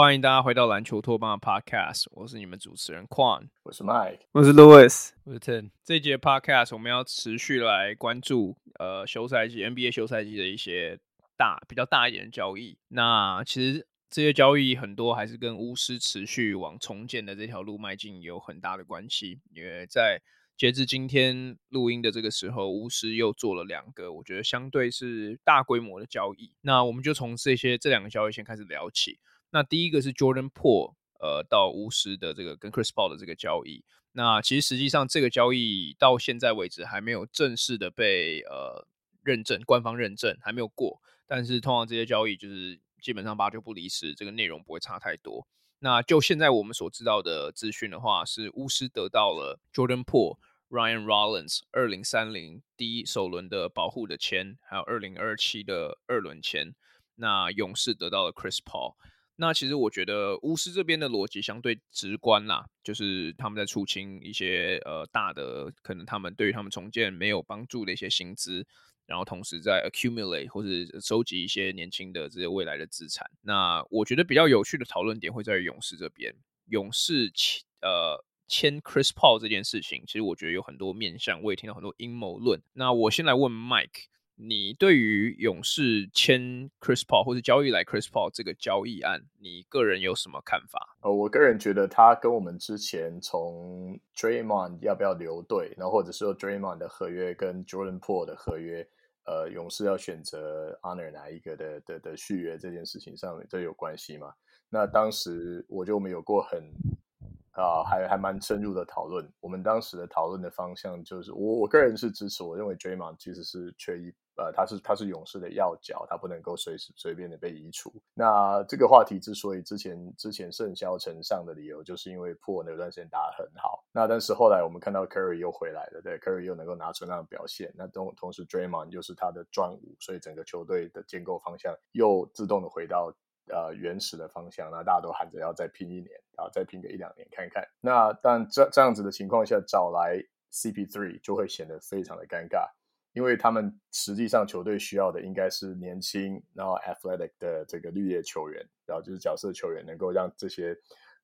欢迎大家回到篮球托邦的 Podcast，我是你们主持人 Quan，我是 Mike，我是 Louis，我是 Ten。这一节 Podcast 我们要持续来关注呃休赛季 NBA 休赛季的一些大比较大一点的交易。那其实这些交易很多还是跟巫师持续往重建的这条路迈进有很大的关系。因为在截至今天录音的这个时候，巫师又做了两个我觉得相对是大规模的交易。那我们就从这些这两个交易先开始聊起。那第一个是 Jordan Poole 呃到巫师的这个跟 Chris Paul 的这个交易。那其实实际上这个交易到现在为止还没有正式的被呃认证，官方认证还没有过。但是通常这些交易就是基本上八九不离十，这个内容不会差太多。那就现在我们所知道的资讯的话，是巫师得到了 Jordan Poole、Ryan Rollins 二零三零第一首轮的保护的签，还有二零二七的二轮签。那勇士得到了 Chris Paul。那其实我觉得巫师这边的逻辑相对直观啦，就是他们在出清一些呃大的可能他们对于他们重建没有帮助的一些薪资，然后同时在 accumulate 或是收集一些年轻的这些未来的资产。那我觉得比较有趣的讨论点会在于勇士这边，勇士呃签 Chris Paul 这件事情，其实我觉得有很多面向，我也听到很多阴谋论。那我先来问 Mike。你对于勇士签 Chris Paul 或者交易来 Chris Paul 这个交易案，你个人有什么看法？呃，我个人觉得他跟我们之前从 Draymond 要不要留队，然后或者说 Draymond 的合约跟 Jordan Poole 的合约，呃，勇士要选择 honor 哪一个的的的续约这件事情上面，都有关系嘛？那当时我觉得我们有过很。啊，还还蛮深入的讨论。我们当时的讨论的方向就是，我我个人是支持。我认为 Draymond 其实是缺一，呃，他是他是勇士的要角，他不能够随时随便的被移除。那这个话题之所以之前之前甚嚣尘上的理由，就是因为破那段时间打得很好。那但是后来我们看到 Curry 又回来了，对，Curry 又能够拿出那样的表现。那同同时 Draymond 又是他的专武，所以整个球队的建构方向又自动的回到。呃，原始的方向，那大家都喊着要再拼一年，然后再拼个一两年看看。那但这这样子的情况下，找来 CP3 就会显得非常的尴尬，因为他们实际上球队需要的应该是年轻，然后 athletic 的这个绿叶球员，然后就是角色球员，能够让这些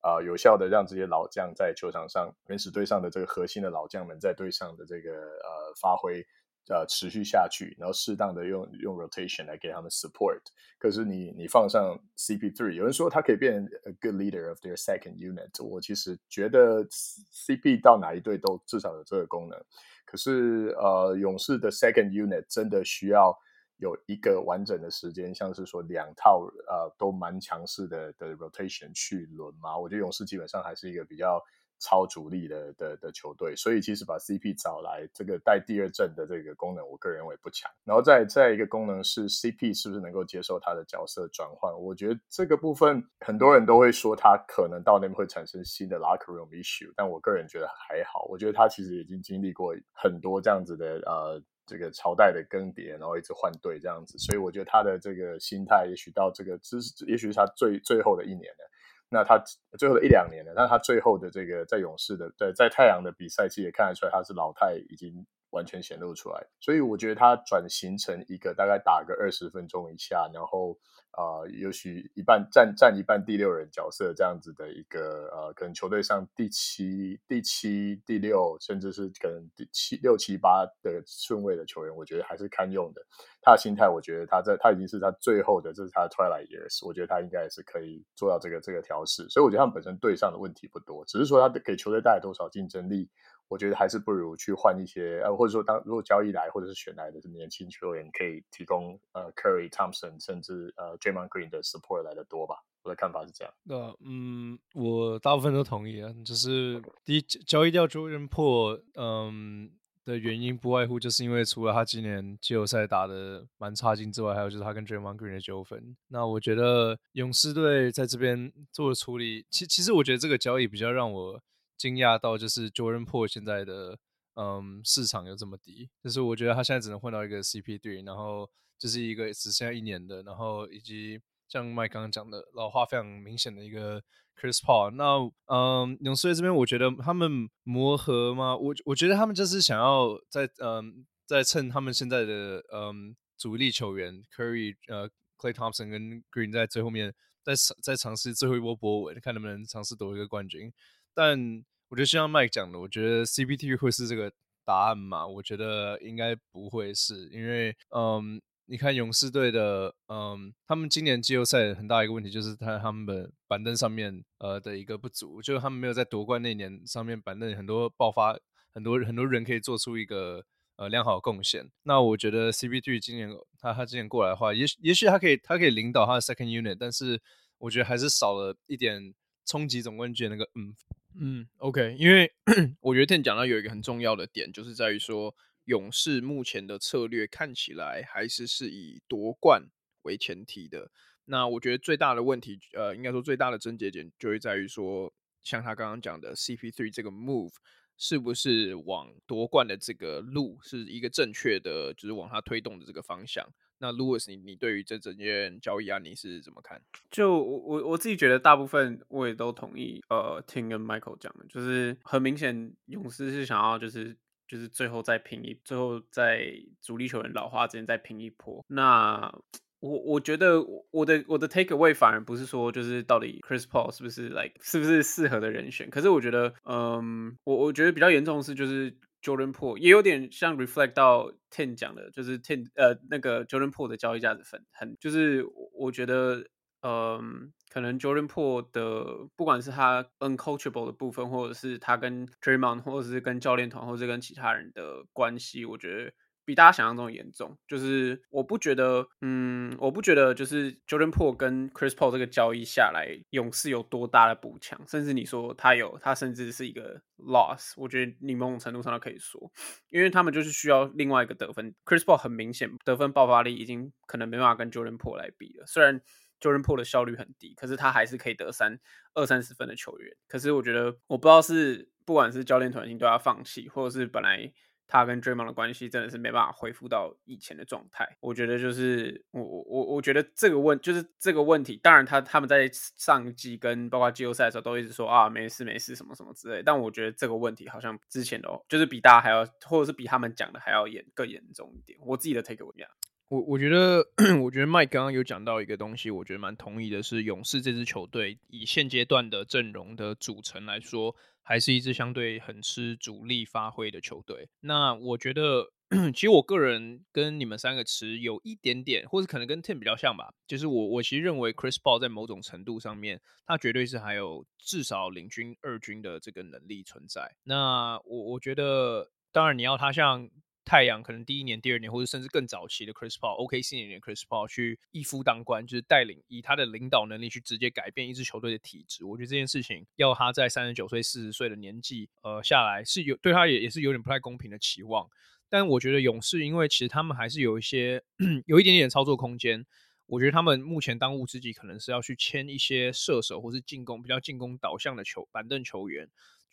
啊、呃、有效的让这些老将在球场上，原始队上的这个核心的老将们在队上的这个呃发挥。呃，持续下去，然后适当的用用 rotation 来给他们 support。可是你你放上 CP3，有人说他可以变成 a good leader of their second unit。我其实觉得 CP 到哪一队都至少有这个功能。可是呃，勇士的 second unit 真的需要有一个完整的时间，像是说两套呃都蛮强势的的 rotation 去轮吗？我觉得勇士基本上还是一个比较。超主力的的的球队，所以其实把 CP 找来，这个带第二阵的这个功能，我个人认为不强。然后再再一个功能是 CP 是不是能够接受他的角色转换？我觉得这个部分很多人都会说他可能到那边会产生新的 locker room issue，但我个人觉得还好。我觉得他其实已经经历过很多这样子的呃这个朝代的更迭，然后一直换队这样子，所以我觉得他的这个心态，也许到这个这是也许是他最最后的一年了。那他最后的一两年呢？那他最后的这个在勇士的，在在太阳的比赛期也看得出来，他是老太已经完全显露出来。所以我觉得他转型成一个大概打个二十分钟以下，然后。啊、呃，也许一半占占一半第六人角色这样子的一个呃，可能球队上第七、第七、第六，甚至是可能第七、六七八的顺位的球员，我觉得还是堪用的。他的心态，我觉得他在他已经是他最后的，这是他的 twilight years，我觉得他应该也是可以做到这个这个调试。所以我觉得他们本身队上的问题不多，只是说他给球队带来多少竞争力，我觉得还是不如去换一些呃，或者说当如果交易来或者是选来的是年轻球员，可以提供呃 Curry、Thompson 甚至呃 Draymond Green 的 support 来的多吧。我的看法是这样。那嗯，我大部分都同意啊，就是第一交易掉 Jordan Poole，嗯。的原因不外乎就是因为除了他今年季后赛打的蛮差劲之外，还有就是他跟 Draymond Green 的纠纷。那我觉得勇士队在这边做的处理，其其实我觉得这个交易比较让我惊讶到，就是 Jordan Poole 现在的嗯市场有这么低，就是我觉得他现在只能换到一个 CP3，然后就是一个只剩下一年的，然后以及像 Mike 刚刚讲的老化非常明显的一个。Chris Paul，那嗯，勇士队这边我觉得他们磨合吗？我我觉得他们就是想要在嗯，在趁他们现在的嗯主力球员 Curry 呃 Clay Thompson 跟 Green 在最后面再再尝试最后一波波纹，看能不能尝试夺一个冠军。但我觉得像 Mike 讲的，我觉得 CP3 会是这个答案嘛？我觉得应该不会是，因为嗯。你看勇士队的，嗯，他们今年季后赛很大一个问题就是他他们的板凳上面呃的一个不足，就是他们没有在夺冠那年上面板凳很多爆发，很多很多人可以做出一个呃良好的贡献。那我觉得 CP3 今年他他今年过来的话，也许也许他可以他可以领导他的 second unit，但是我觉得还是少了一点冲击总冠军那个嗯嗯 OK，因为 我觉得 Tim 讲到有一个很重要的点，就是在于说。勇士目前的策略看起来还是是以夺冠为前提的。那我觉得最大的问题，呃，应该说最大的症结点就会在于说，像他刚刚讲的 CP3 这个 move 是不是往夺冠的这个路是一个正确的，就是往他推动的这个方向。那 Louis，你你对于这整件交易啊，你是怎么看？就我我自己觉得，大部分我也都同意。呃，Tim 跟 Michael 讲的，就是很明显，勇士是想要就是。就是最后再拼一，最后在主力球员老化之前再拼一波。那我我觉得我的我的 take away 反而不是说就是到底 Chris Paul 是不是 like 是不是适合的人选。可是我觉得，嗯，我我觉得比较严重的是就是 Jordan Poole 也有点像 reflect 到 Ten 讲的，就是 Ten 呃那个 Jordan Poole 的交易价值很很，就是我觉得。嗯，可能 Jordan Poole 的不管是他 uncoachable 的部分，或者是他跟 Draymond，或者是跟教练团，或者是跟其他人的关系，我觉得比大家想象中严重。就是我不觉得，嗯，我不觉得就是 Jordan Po 跟 Chris Paul 这个交易下来，勇士有多大的补强，甚至你说他有，他甚至是一个 loss，我觉得你某种程度上都可以说，因为他们就是需要另外一个得分。Chris Paul 很明显得分爆发力已经可能没办法跟 Jordan Po 来比了，虽然。Jordan Po 的效率很低，可是他还是可以得三二三十分的球员。可是我觉得，我不知道是不管是教练团已经对他放弃，或者是本来他跟 Draymond 的关系真的是没办法恢复到以前的状态。我觉得就是我我我我觉得这个问就是这个问题。当然他他们在上季跟包括季后赛的时候都一直说啊没事没事什么什么之类。但我觉得这个问题好像之前的就是比大家还要，或者是比他们讲的还要严更严重一点。我自己的 take away 我我觉得，我觉得 Mike 刚刚有讲到一个东西，我觉得蛮同意的，是勇士这支球队以现阶段的阵容的组成来说，还是一支相对很吃主力发挥的球队。那我觉得，其实我个人跟你们三个持有一点点，或者可能跟 Tim 比较像吧，就是我我其实认为 Chris Paul 在某种程度上面，他绝对是还有至少领军二军的这个能力存在。那我我觉得，当然你要他像。太阳可能第一年、第二年，或者甚至更早期的 Chris Paul，OKC 那年 Chris Paul 去一夫当关，就是带领以他的领导能力去直接改变一支球队的体质。我觉得这件事情要他在三十九岁、四十岁的年纪，呃，下来是有对他也也是有点不太公平的期望。但我觉得勇士，因为其实他们还是有一些 有一点点操作空间。我觉得他们目前当务之急可能是要去签一些射手或是进攻比较进攻导向的球板凳球员。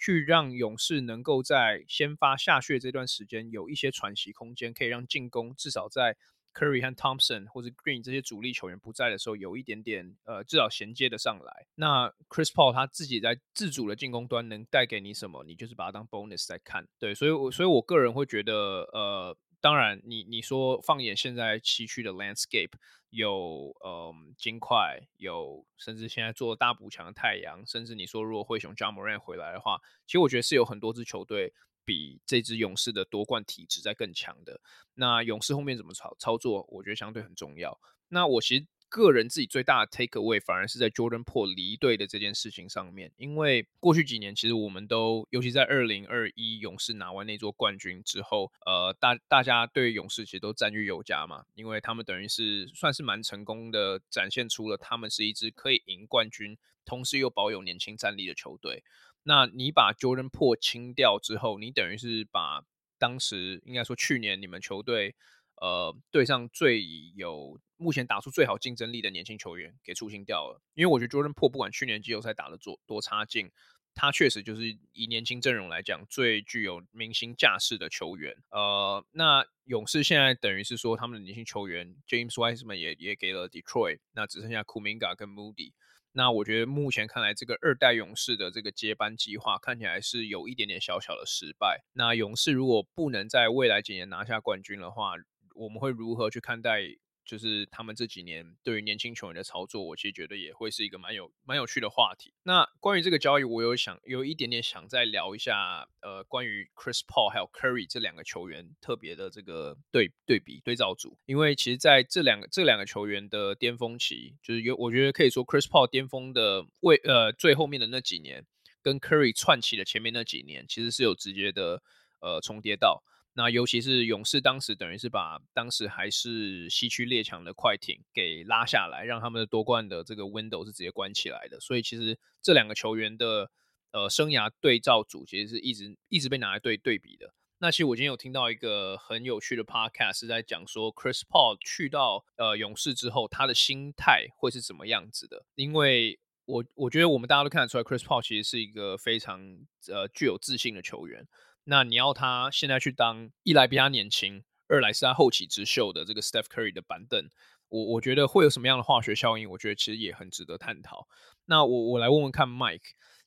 去让勇士能够在先发下穴这段时间有一些喘息空间，可以让进攻至少在 Curry 和 Thompson 或者 Green 这些主力球员不在的时候，有一点点呃，至少衔接的上来。那 Chris Paul 他自己在自主的进攻端能带给你什么？你就是把它当 bonus 在看。对，所以，我所以我个人会觉得，呃。当然你，你说放眼现在西区的 landscape，有嗯金块，有甚至现在做大补强的太阳，甚至你说如果灰熊 Ja Moran 回来的话，其实我觉得是有很多支球队比这支勇士的夺冠体质在更强的。那勇士后面怎么操操作，我觉得相对很重要。那我其实个人自己最大的 take away 反而是在 Jordan Poole 离队的这件事情上面，因为过去几年其实我们都，尤其在二零二一勇士拿完那座冠军之后，呃，大大家对勇士其实都赞誉有加嘛，因为他们等于是算是蛮成功的展现出了他们是一支可以赢冠军，同时又保有年轻战力的球队。那你把 Jordan Poole 清掉之后，你等于是把当时应该说去年你们球队。呃，队上最有目前打出最好竞争力的年轻球员给出清掉了，因为我觉得 Jordan Po 不管去年季后赛打得多多差劲，他确实就是以年轻阵容来讲最具有明星架势的球员。呃，那勇士现在等于是说他们的年轻球员 James Wiseman 也也给了 Detroit，那只剩下 Kuminga 跟 Moody。那我觉得目前看来，这个二代勇士的这个接班计划看起来是有一点点小小的失败。那勇士如果不能在未来几年拿下冠军的话，我们会如何去看待，就是他们这几年对于年轻球员的操作？我其实觉得也会是一个蛮有蛮有趣的话题。那关于这个交易，我有想有一点点想再聊一下，呃，关于 Chris Paul 还有 Curry 这两个球员特别的这个对对比对照组，因为其实在这两个这两个球员的巅峰期，就是有我觉得可以说 Chris Paul 巅峰的位呃最后面的那几年，跟 Curry 串起的前面那几年，其实是有直接的呃重叠到。那尤其是勇士当时等于是把当时还是西区列强的快艇给拉下来，让他们的夺冠的这个 window 是直接关起来的。所以其实这两个球员的呃生涯对照组其实是一直一直被拿来对对比的。那其实我今天有听到一个很有趣的 podcast 是在讲说 Chris Paul 去到呃勇士之后，他的心态会是怎么样子的？因为我我觉得我们大家都看得出来，Chris Paul 其实是一个非常呃具有自信的球员。那你要他现在去当一来比他年轻，二来是他后起之秀的这个 Steph Curry 的板凳，我我觉得会有什么样的化学效应？我觉得其实也很值得探讨。那我我来问问看，Mike，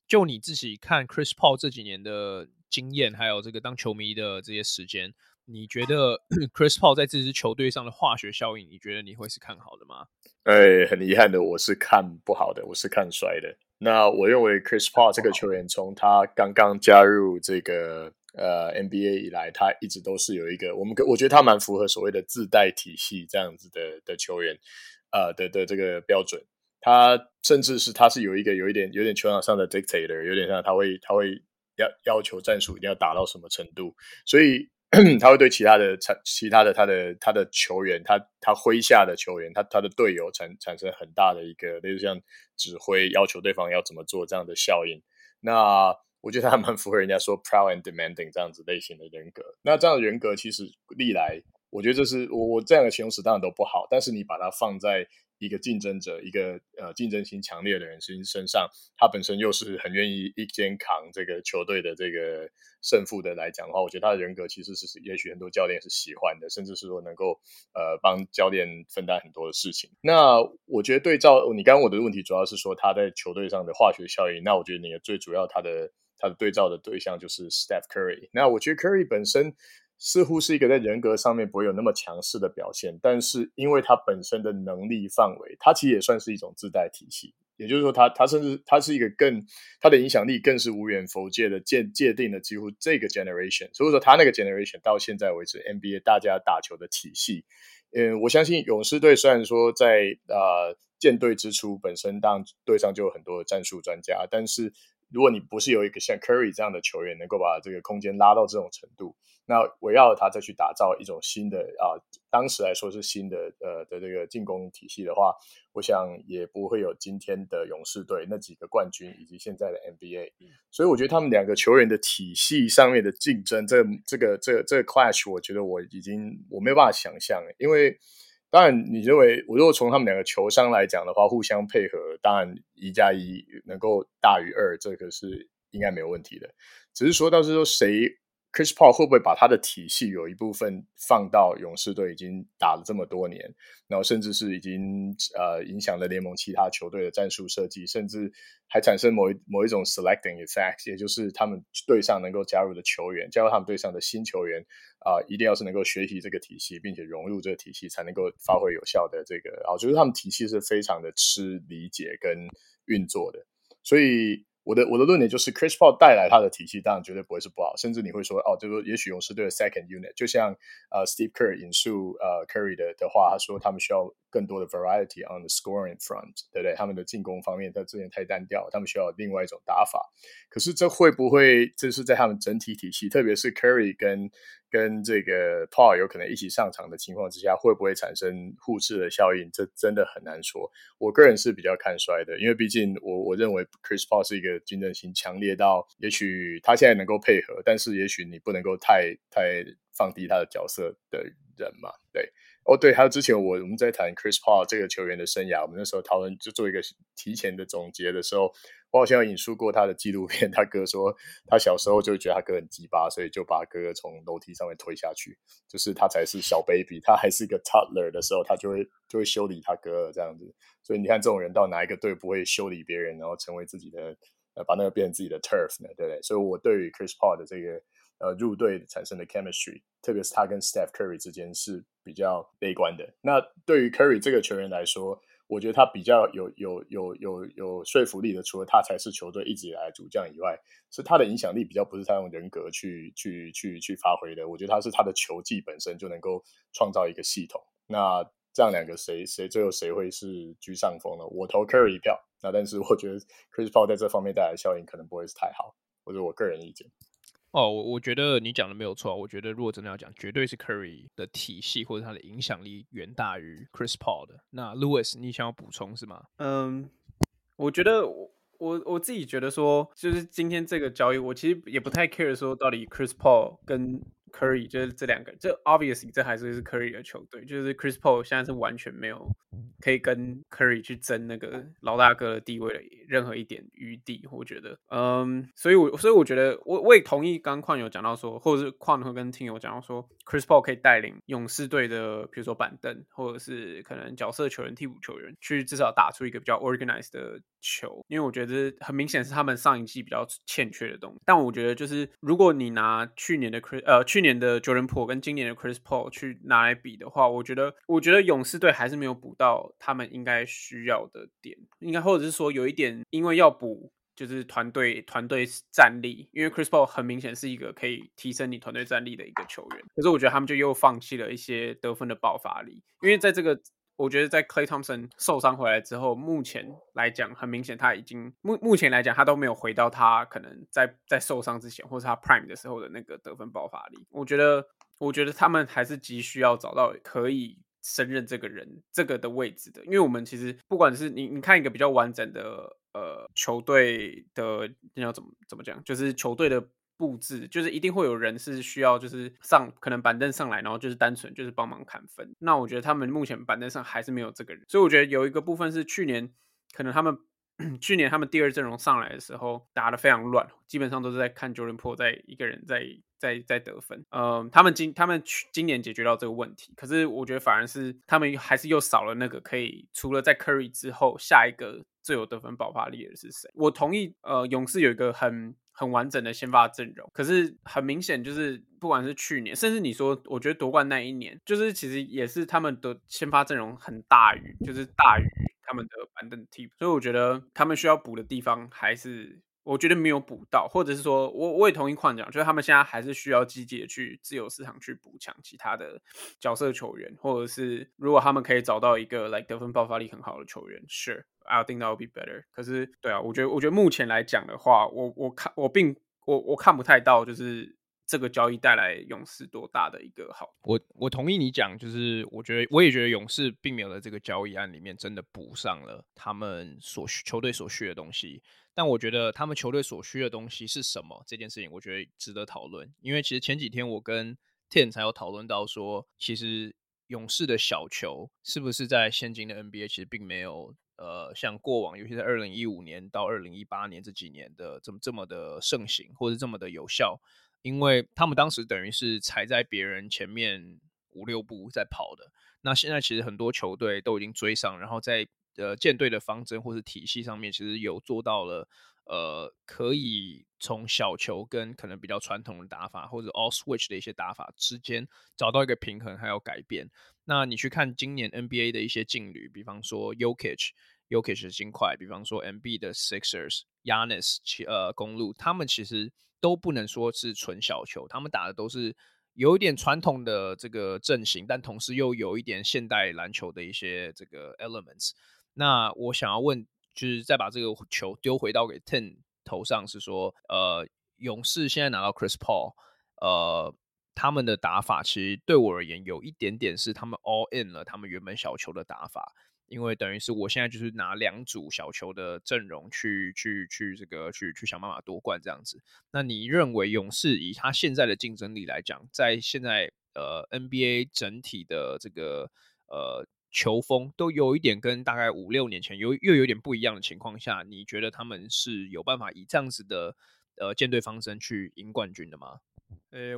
就你自己看 Chris Paul 这几年的经验，还有这个当球迷的这些时间，你觉得 Chris Paul 在这支球队上的化学效应，你觉得你会是看好的吗？哎，很遗憾的，我是看不好的，我是看衰的。那我认为 Chris Paul 这个球员，从他刚刚加入这个。呃，NBA 以来，他一直都是有一个我们，我觉得他蛮符合所谓的自带体系这样子的的球员，呃的的这个标准。他甚至是他是有一个有一点有点球场上的 dictator，有点像他会他会要要求战术一定要打到什么程度，所以 他会对其他的产其他的他的他的球员，他他麾下的球员，他他的队友产产生很大的一个类似像指挥要求对方要怎么做这样的效应。那我觉得他蛮符合人家说 proud and demanding 这样子类型的人格。那这样的人格其实历来，我觉得这是我我这样的形容词当然都不好，但是你把它放在一个竞争者、一个呃竞争心强烈的人身身上，他本身又是很愿意一肩扛这个球队的这个胜负的来讲的话，我觉得他的人格其实是也许很多教练是喜欢的，甚至是说能够呃帮教练分担很多的事情。那我觉得对照你刚刚我的问题，主要是说他在球队上的化学效应。那我觉得你的最主要他的。他的对照的对象就是 Steph Curry。那我觉得 Curry 本身似乎是一个在人格上面不会有那么强势的表现，但是因为他本身的能力范围，他其实也算是一种自带体系。也就是说他，他甚至他是一个更他的影响力更是无远弗届的界界定了几乎这个 generation。所以说，他那个 generation 到现在为止，NBA 大家打球的体系，嗯，我相信勇士队虽然说在呃建队之初本身当队上就有很多的战术专家，但是。如果你不是有一个像 Curry 这样的球员，能够把这个空间拉到这种程度，那围绕他再去打造一种新的啊，当时来说是新的呃的这个进攻体系的话，我想也不会有今天的勇士队那几个冠军以及现在的 NBA。所以我觉得他们两个球员的体系上面的竞争，这个、这个这个这个 clash，我觉得我已经我没有办法想象，因为。当然，你认为我如果从他们两个球商来讲的话，互相配合，当然一加一能够大于二，这个是应该没有问题的。只是说到是说谁。Chris Paul 会不会把他的体系有一部分放到勇士队？已经打了这么多年，然后甚至是已经呃影响了联盟其他球队的战术设计，甚至还产生某一某一种 selecting effect，也就是他们队上能够加入的球员，加入他们队上的新球员啊、一定要是能够学习这个体系，并且融入这个体系，才能够发挥有效的这个啊，我觉得他们体系是非常的吃理解跟运作的，所以。我的我的论点就是，Chris Paul 带来他的体系，当然绝对不会是不好，甚至你会说，哦，这个也许勇士队的 second unit，就像呃 Steve Kerr 引述呃 Curry 的的话，他说他们需要更多的 variety on the scoring front，对不对？他们的进攻方面，他之前太单调，他们需要另外一种打法。可是这会不会这是在他们整体体系，特别是 Curry 跟跟这个 Paul 有可能一起上场的情况之下，会不会产生互斥的效应？这真的很难说。我个人是比较看衰的，因为毕竟我我认为 Chris Paul 是一个竞争性强烈到，也许他现在能够配合，但是也许你不能够太太放低他的角色的人嘛，对。哦对，还有之前我我们在谈 Chris Paul 这个球员的生涯，我们那时候讨论就做一个提前的总结的时候，我好像有引述过他的纪录片，他哥说他小时候就觉得他哥很鸡巴，所以就把哥哥从楼梯上面推下去，就是他才是小 baby，他还是一个 toddler 的时候，他就会就会修理他哥这样子，所以你看这种人到哪一个队不会修理别人，然后成为自己的呃把那个变成自己的 turf 呢？对不对？所以我对于 Chris Paul 的这个。呃，入队产生的 chemistry，特别是他跟 Steph Curry 之间是比较悲观的。那对于 Curry 这个球员来说，我觉得他比较有有有有有说服力的，除了他才是球队一直以来主将以外，是他的影响力比较不是他用人格去去去去发挥的。我觉得他是他的球技本身就能够创造一个系统。那这样两个谁谁最后谁会是居上风呢？我投 Curry 一票。那但是我觉得 Chris Paul 在这方面带来的效应可能不会是太好，或者我个人意见。哦，我我觉得你讲的没有错。我觉得如果真的要讲，绝对是 Curry 的体系或者他的影响力远大于 Chris Paul 的。那 Louis，你想要补充是吗？嗯，我觉得我我我自己觉得说，就是今天这个交易，我其实也不太 care 说到底 Chris Paul 跟 Curry 就是这两个，这 obviously 这还是是 Curry 的球队，就是 Chris Paul 现在是完全没有可以跟 Curry 去争那个老大哥的地位的任何一点余地，我觉得，嗯，所以我所以我觉得我我也同意刚矿有讲到说，或者是矿会跟听友讲到说，Chris Paul 可以带领勇士队的，比如说板凳或者是可能角色球员、替补球员，去至少打出一个比较 organized 的球，因为我觉得很明显是他们上一季比较欠缺的东西。但我觉得就是如果你拿去年的 Chris 呃去年的 Jordan Po 跟今年的 Chris Paul 去拿来比的话，我觉得，我觉得勇士队还是没有补到他们应该需要的点，应该或者是说有一点，因为要补就是团队团队战力，因为 Chris Paul 很明显是一个可以提升你团队战力的一个球员，可是我觉得他们就又放弃了一些得分的爆发力，因为在这个。我觉得在 Klay Thompson 受伤回来之后，目前来讲，很明显他已经目目前来讲，他都没有回到他可能在在受伤之前，或是他 Prime 的时候的那个得分爆发力。我觉得，我觉得他们还是急需要找到可以胜任这个人这个的位置的，因为我们其实不管是你你看一个比较完整的呃球队的要怎么怎么讲，就是球队的。布置就是一定会有人是需要，就是上可能板凳上来，然后就是单纯就是帮忙砍分。那我觉得他们目前板凳上还是没有这个人，所以我觉得有一个部分是去年可能他们去年他们第二阵容上来的时候打得非常乱，基本上都是在看 Jordan Po 在一个人在在在得分。嗯，他们今他们去今年解决到这个问题，可是我觉得反而是他们还是又少了那个可以除了在 Curry 之后下一个最有得分爆发力的是谁？我同意，呃，勇士有一个很。很完整的先发阵容，可是很明显就是，不管是去年，甚至你说，我觉得夺冠那一年，就是其实也是他们的先发阵容很大于，就是大于他们的板凳替补，所以我觉得他们需要补的地方还是，我觉得没有补到，或者是说我我也同意矿讲，就是他们现在还是需要积极的去自由市场去补强其他的角色球员，或者是如果他们可以找到一个来、得分爆发力很好的球员，Sure。I think that would be better。可是，对啊，我觉得，我觉得目前来讲的话，我我看我并我我看不太到，就是这个交易带来勇士多大的一个好。我我同意你讲，就是我觉得我也觉得勇士并没有在这个交易案里面真的补上了他们所需球队所需的东西。但我觉得他们球队所需的东西是什么这件事情，我觉得值得讨论。因为其实前几天我跟 Ten 才有讨论到说，其实勇士的小球是不是在现今的 NBA 其实并没有。呃，像过往，尤其是二零一五年到二零一八年这几年的这么这么的盛行，或者这么的有效，因为他们当时等于是踩在别人前面五六步在跑的。那现在其实很多球队都已经追上，然后在呃舰队的方针或是体系上面，其实有做到了呃，可以从小球跟可能比较传统的打法或者 all switch 的一些打法之间找到一个平衡，还有改变。那你去看今年 NBA 的一些劲旅，比方说 Jokic Jokic 的金块，比方说 MB 的 Sixers、Yanis，呃公路，他们其实都不能说是纯小球，他们打的都是有一点传统的这个阵型，但同时又有一点现代篮球的一些这个 elements。那我想要问，就是再把这个球丢回到给 Ten 头上，是说，呃，勇士现在拿到 Chris Paul，呃，他们的打法其实对我而言有一点点是他们 all in 了他们原本小球的打法。因为等于是我现在就是拿两组小球的阵容去去去这个去去想办法夺冠这样子。那你认为勇士以他现在的竞争力来讲，在现在呃 NBA 整体的这个呃球风都有一点跟大概五六年前有又有点不一样的情况下，你觉得他们是有办法以这样子的呃舰队方针去赢冠军的吗？诶。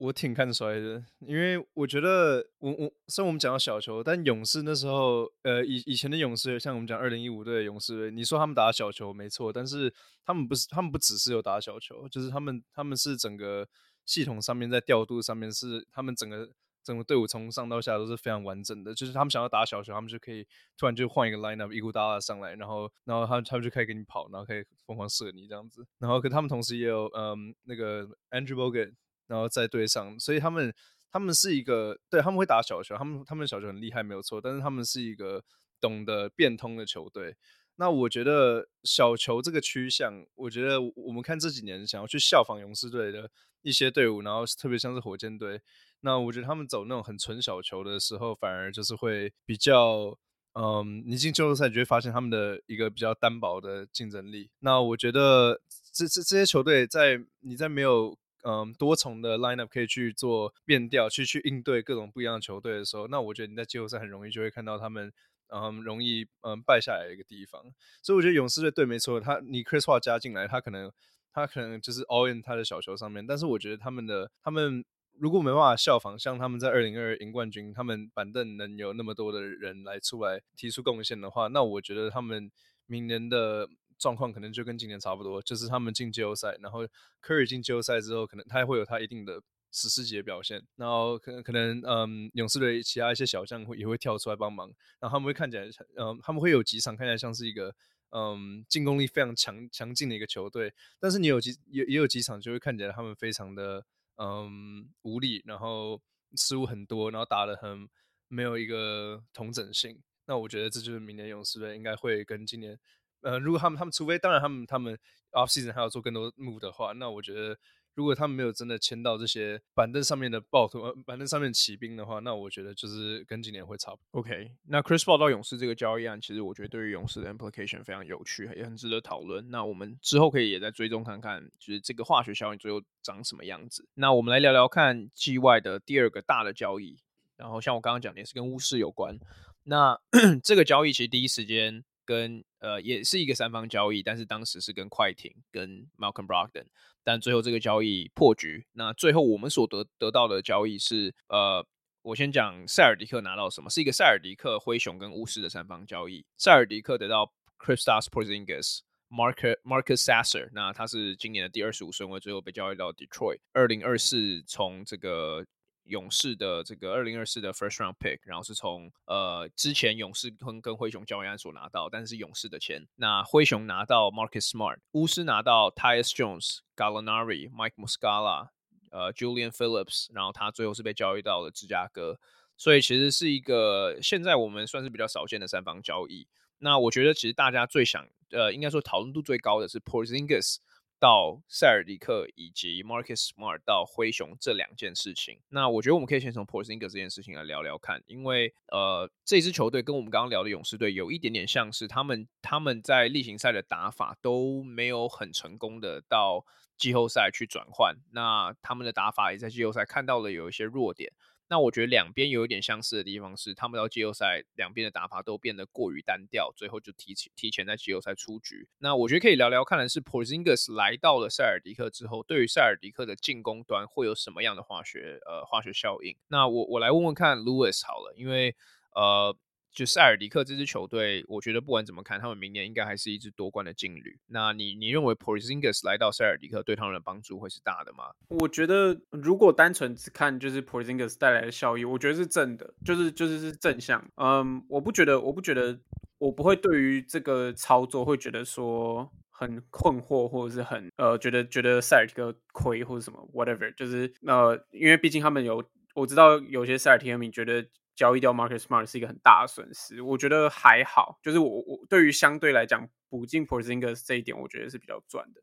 我挺看衰的，因为我觉得我我虽然我们讲到小球，但勇士那时候，呃，以以前的勇士，像我们讲二零一五队的勇士，你说他们打小球没错，但是他们不是，他们不只是有打小球，就是他们他们是整个系统上面在调度上面是他们整个整个队伍从上到下都是非常完整的，就是他们想要打小球，他们就可以突然就换一个 lineup 一股大大上来，然后然后他他们就可以给你跑，然后可以疯狂射你这样子，然后可他们同时也有嗯那个 Andrew Bogut。然后再对上，所以他们他们是一个，对，他们会打小球，他们他们小球很厉害，没有错。但是他们是一个懂得变通的球队。那我觉得小球这个趋向，我觉得我们看这几年想要去效仿勇士队的一些队伍，然后特别像是火箭队，那我觉得他们走那种很纯小球的时候，反而就是会比较，嗯，你进季后赛你就会发现他们的一个比较单薄的竞争力。那我觉得这这这些球队在你在没有嗯，多重的 lineup 可以去做变调，去去应对各种不一样的球队的时候，那我觉得你在季后赛很容易就会看到他们，嗯，容易嗯败下来的一个地方。所以我觉得勇士队对没错，他你 Chris Paul 加进来，他可能他可能就是 all in 他的小球上面，但是我觉得他们的他们如果没办法效仿，像他们在二零二二赢冠军，他们板凳能有那么多的人来出来提出贡献的话，那我觉得他们明年的。状况可能就跟今年差不多，就是他们进季后赛，然后 Curry 进季后赛之后，可能他也会有他一定的史诗级的表现，然后可能可能嗯，勇士队其他一些小将会也会跳出来帮忙，然后他们会看起来，嗯，他们会有几场看起来像是一个嗯进攻力非常强强劲的一个球队，但是你有几也也有几场就会看起来他们非常的嗯无力，然后失误很多，然后打得很没有一个统整性，那我觉得这就是明年勇士队应该会跟今年。呃，如果他们他们除非当然他们他们 off season 还要做更多 move 的话，那我觉得如果他们没有真的签到这些板凳上面的暴徒，板凳上面骑兵的话，那我觉得就是跟今年会差不多。OK，那 Chris Paul 到勇士这个交易案，其实我觉得对于勇士的 implication 非常有趣，也很值得讨论。那我们之后可以也在追踪看看，就是这个化学效应最后长什么样子。那我们来聊聊看 GY 的第二个大的交易，然后像我刚刚讲的也是跟巫师有关。那 这个交易其实第一时间。跟呃也是一个三方交易，但是当时是跟快艇跟 Malcolm Brogdon，但最后这个交易破局。那最后我们所得得到的交易是，呃，我先讲塞尔迪克拿到什么，是一个塞尔迪克、灰熊跟巫师的三方交易。塞尔迪克得到 Kristaps Porzingis、Marcus Marcus Sasser，那他是今年的第二十五顺位，最后被交易到 Detroit。二零二四从这个。勇士的这个二零二四的 first round pick，然后是从呃之前勇士跟跟灰熊交易案所拿到，但是勇士的钱。那灰熊拿到 Marcus Smart，巫师拿到 Tyus Jones、Gallinari、Mike Muscala、呃 Julian Phillips，然后他最后是被交易到了芝加哥。所以其实是一个现在我们算是比较少见的三方交易。那我觉得其实大家最想呃应该说讨论度最高的是 Porzingis。到塞尔迪克以及 Marcus Smart 到灰熊这两件事情，那我觉得我们可以先从 Porzingis 这件事情来聊聊看，因为呃这支球队跟我们刚刚聊的勇士队有一点点像是，他们他们在例行赛的打法都没有很成功的到季后赛去转换，那他们的打法也在季后赛看到了有一些弱点。那我觉得两边有一点相似的地方是，他们到季后赛两边的打法都变得过于单调，最后就提前提前在季后赛出局。那我觉得可以聊聊看的是，Porzingis 来到了塞尔迪克之后，对于塞尔迪克的进攻端会有什么样的化学呃化学效应？那我我来问问看 Louis 好了，因为呃。就塞尔迪克这支球队，我觉得不管怎么看，他们明年应该还是一支夺冠的劲旅。那你你认为 Porzingis 来到塞尔迪克对他们的帮助会是大的吗？我觉得如果单纯只看就是 Porzingis 带来的效益，我觉得是正的，就是就是是正向。嗯，我不觉得，我不觉得，我不会对于这个操作会觉得说很困惑，或者是很呃觉得觉得塞尔提克亏或者什么 whatever，就是呃因为毕竟他们有我知道有些塞尔提克迷觉得交易掉 Marcus Smart 是一个很大的损失，我觉得还好，就是我我对于相对来讲补进 Porzingis 这一点，我觉得是比较赚的。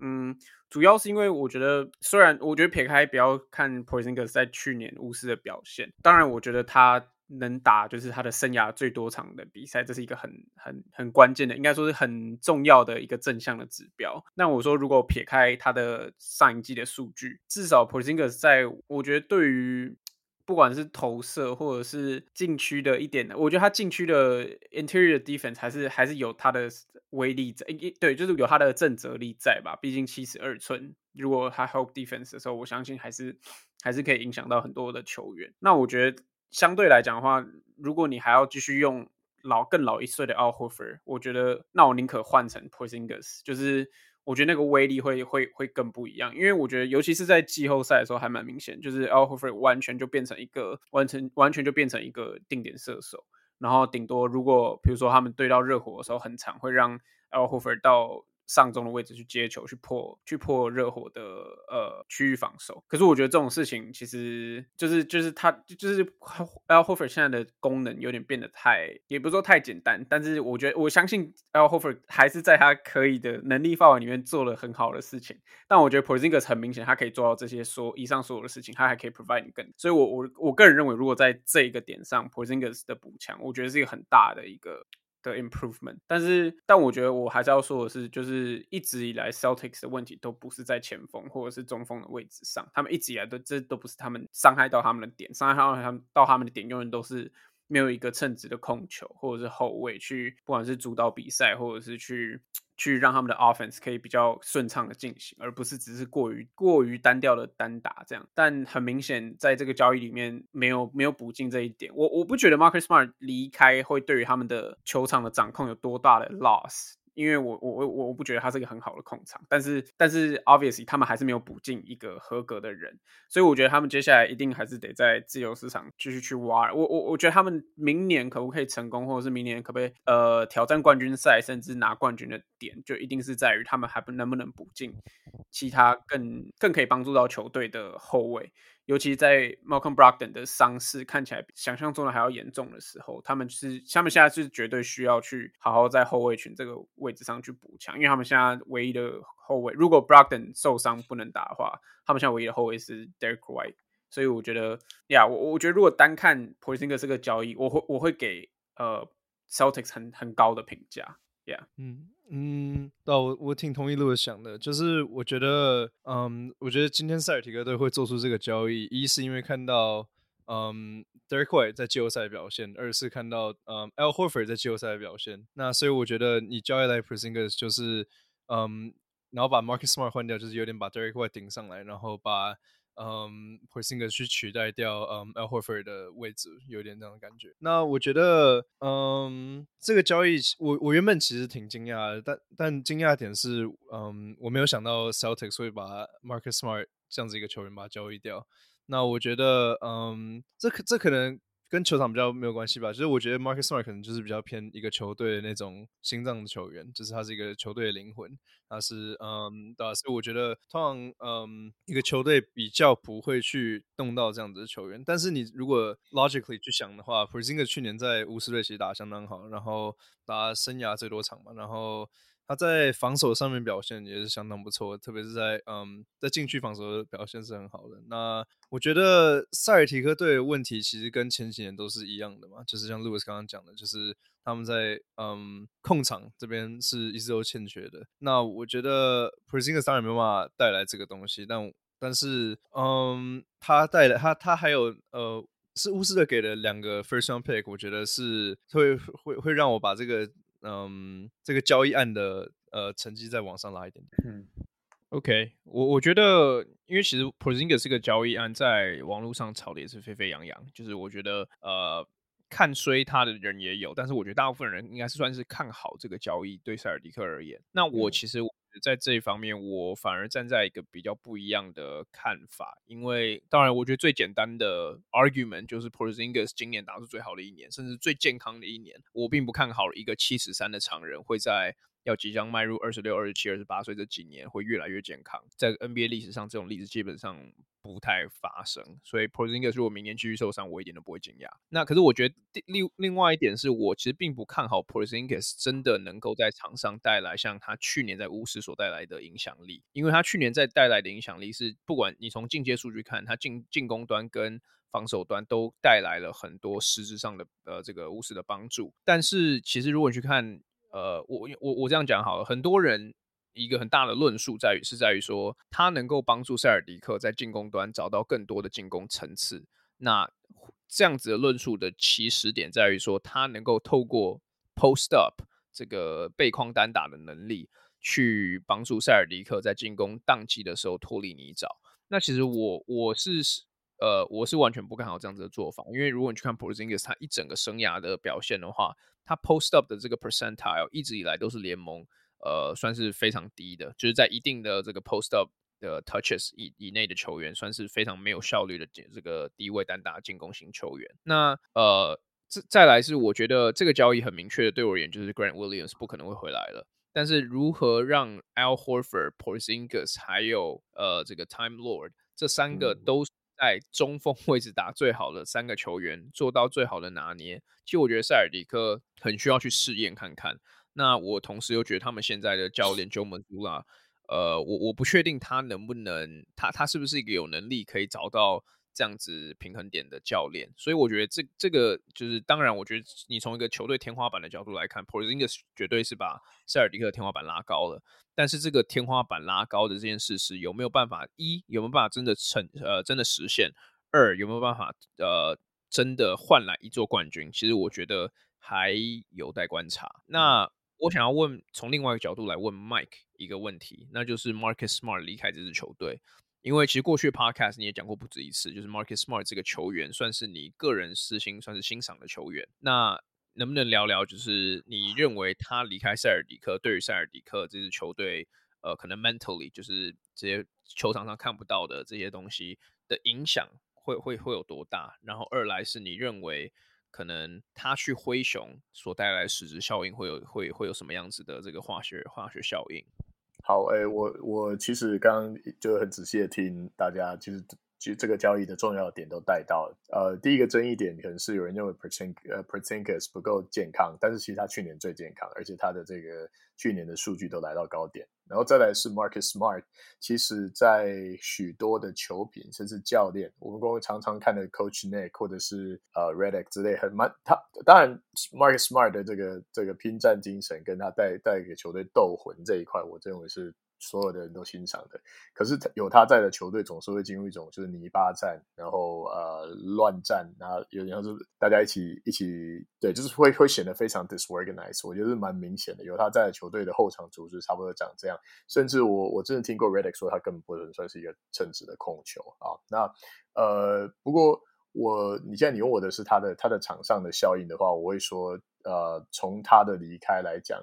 嗯，主要是因为我觉得，虽然我觉得撇开不要看 Porzingis 在去年巫师的表现，当然我觉得他能打就是他的生涯最多场的比赛，这是一个很很很关键的，应该说是很重要的一个正向的指标。那我说，如果撇开他的上一季的数据，至少 Porzingis 在我觉得对于不管是投射或者是禁区的一点的，我觉得他禁区的 interior defense 还是还是有他的威力在，对，就是有他的震慑力在吧。毕竟七十二寸，如果他 help defense 的时候，我相信还是还是可以影响到很多的球员。那我觉得相对来讲的话，如果你还要继续用老更老一岁的 Al Horford，我觉得那我宁可换成 Porzingis，就是。我觉得那个威力会会会更不一样，因为我觉得，尤其是在季后赛的时候，还蛮明显，就是 Al Horford 完全就变成一个完成完全就变成一个定点射手，然后顶多如果比如说他们对到热火的时候，很常会让 Al Horford 到。上中的位置去接球，去破去破热火的呃区域防守。可是我觉得这种事情其实就是就是他就是 L Horford 现在的功能有点变得太，也不是说太简单，但是我觉得我相信 L Horford 还是在他可以的能力范围里面做了很好的事情。但我觉得 Porzingis 很明显，他可以做到这些说以上所有的事情，他还可以 provide 你更。所以我我我个人认为，如果在这一个点上 Porzingis 的补强，我觉得是一个很大的一个。的 improvement，但是但我觉得我还是要说的是，就是一直以来 Celtics 的问题都不是在前锋或者是中锋的位置上，他们一直以来都这都不是他们伤害到他们的点，伤害到他们到他们的点永远都是没有一个称职的控球或者是后卫去，不管是主导比赛或者是去。去让他们的 offense 可以比较顺畅的进行，而不是只是过于过于单调的单打这样。但很明显，在这个交易里面没有没有补进这一点。我我不觉得 Marcus Smart 离开会对于他们的球场的掌控有多大的 loss。因为我我我我不觉得他是一个很好的控场，但是但是 obviously 他们还是没有补进一个合格的人，所以我觉得他们接下来一定还是得在自由市场继续去挖。我我我觉得他们明年可不可以成功，或者是明年可不可以呃挑战冠军赛，甚至拿冠军的点，就一定是在于他们还不能不能补进其他更更可以帮助到球队的后卫。尤其在 Malcolm Brogdon 的伤势看起来比想象中的还要严重的时候，他们是他们现在是绝对需要去好好在后卫群这个位置上去补强，因为他们现在唯一的后卫，如果 Brogdon 受伤不能打的话，他们现在唯一的后卫是 Derek White，所以我觉得呀，我我觉得如果单看 Porzingis 这个交易，我会我会给呃 Celtics 很很高的评价，Yeah，嗯。嗯，那我我挺同意路的想的，就是我觉得，嗯，我觉得今天塞尔提克队会做出这个交易，一是因为看到，嗯，Derek White 在季后赛的表现，二是看到，嗯，Al Horford 在季后赛的表现，那所以我觉得你交易来 Porzingis 就是，嗯，然后把 Marcus Smart 换掉，就是有点把 Derek White 顶上来，然后把。嗯 p o r s i n g 去取代掉嗯 Al Horford 的位置，有点那种感觉。那我觉得，嗯，这个交易我我原本其实挺惊讶的，但但惊讶点是，嗯，我没有想到 Celtics 会把 Marcus Smart 这样子一个球员把他交易掉。那我觉得，嗯，这可这可能。跟球场比较没有关系吧，就是我觉得 Marcus Smart 可能就是比较偏一个球队的那种心脏的球员，就是他是一个球队的灵魂，他是嗯，对啊，所以我觉得通常嗯一个球队比较不会去动到这样子的球员，但是你如果 logically 去想的话，Porzingis 去年在乌斯队其实打得相当好，然后打生涯最多场嘛，然后。他在防守上面表现也是相当不错，特别是在嗯，在禁区防守的表现是很好的。那我觉得塞尔提克队的问题其实跟前几年都是一样的嘛，就是像 Lewis 刚刚讲的，就是他们在嗯控场这边是一直都欠缺的。那我觉得 Porzingis 当然没办法带来这个东西，但但是嗯，他带来他他还有呃是巫师队给了两个 First Round Pick，我觉得是会会会让我把这个。嗯，这个交易案的呃成绩再往上拉一点点。嗯，OK，我我觉得，因为其实 Porzingis 这个交易案在网络上炒的也是沸沸扬扬，就是我觉得呃看衰他的人也有，但是我觉得大部分人应该是算是看好这个交易对塞尔迪克而言。那我其实。嗯在这一方面，我反而站在一个比较不一样的看法，因为当然，我觉得最简单的 argument 就是 Porzingis 今年打出最好的一年，甚至最健康的一年。我并不看好一个七十三的常人会在要即将迈入二十六、二十七、二十八岁这几年会越来越健康。在 NBA 历史上，这种例子基本上不太发生。所以 Porzingis 如果明年继续受伤，我一点都不会惊讶。那可是我觉得另另外一点是我其实并不看好 Porzingis 真的能够在场上带来像他去年在巫师所带来的影响力，因为他去年在带来的影响力是，不管你从进阶数据看，他进进攻端跟防守端都带来了很多实质上的呃这个巫师的帮助。但是其实如果你去看，呃，我我我这样讲好了，很多人一个很大的论述在于是在于说，他能够帮助塞尔迪克在进攻端找到更多的进攻层次。那这样子的论述的起始点在于说，他能够透过 post up 这个背框单打的能力，去帮助塞尔迪克在进攻当机的时候脱离泥沼。那其实我我是呃我是完全不看好这样子的做法，因为如果你去看 Porzingis 他一整个生涯的表现的话。他 post up 的这个 percentile 一直以来都是联盟呃算是非常低的，就是在一定的这个 post up 的 touches 以以内的球员，算是非常没有效率的这个低位单打进攻型球员。那呃再再来是我觉得这个交易很明确的对我而言就是 Grant Williams 不可能会回来了，但是如何让 Al Horford、Porzingis 还有呃这个 Time Lord 这三个都在中锋位置打最好的三个球员做到最好的拿捏，其实我觉得塞尔迪克很需要去试验看看。那我同时又觉得他们现在的教练 Joe Mazzulla，呃，我我不确定他能不能，他他是不是一个有能力可以找到。这样子平衡点的教练，所以我觉得这这个就是当然，我觉得你从一个球队天花板的角度来看，Porzingis 绝对是把塞尔迪克天花板拉高了。但是这个天花板拉高的这件事是有没有办法一有没有办法真的成呃真的实现？二有没有办法呃真的换来一座冠军？其实我觉得还有待观察。那我想要问从另外一个角度来问 Mike 一个问题，那就是 Marcus Smart 离开这支球队。因为其实过去 podcast 你也讲过不止一次，就是 Marcus Smart 这个球员算是你个人私心算是欣赏的球员。那能不能聊聊，就是你认为他离开塞尔迪克，对于塞尔迪克这支球队，呃，可能 mentally 就是这些球场上看不到的这些东西的影响会会会有多大？然后二来是你认为可能它去灰熊所带来实质效应会有会会有什么样子的这个化学化学效应？好，哎、我我其实刚刚就很仔细的听大家，其实其实这个交易的重要点都带到了。呃，第一个争议点可能是有人认为 Porzingis 呃 Porzingis 不够健康，但是其实他去年最健康，而且他的这个去年的数据都来到高点。然后再来是 Marcus Smart，其实在许多的球评甚至教练，我们公司常常看的 Coach Nick 或者是呃 Redick 之类，很蛮他当然 Marcus Smart 的这个这个拼战精神跟他带带给球队斗魂这一块，我认为是。所有的人都欣赏的，可是有他在的球队总是会进入一种就是泥巴战，然后呃乱战，然后有点像是大家一起一起对，就是会会显得非常 disorganized。我觉得是蛮明显的，有他在的球队的后场组织差不多长这样。甚至我我真的听过 Redick 说他根本不能算是一个称职的控球啊。那呃，不过我你现在你问我的是他的他的场上的效应的话，我会说呃，从他的离开来讲。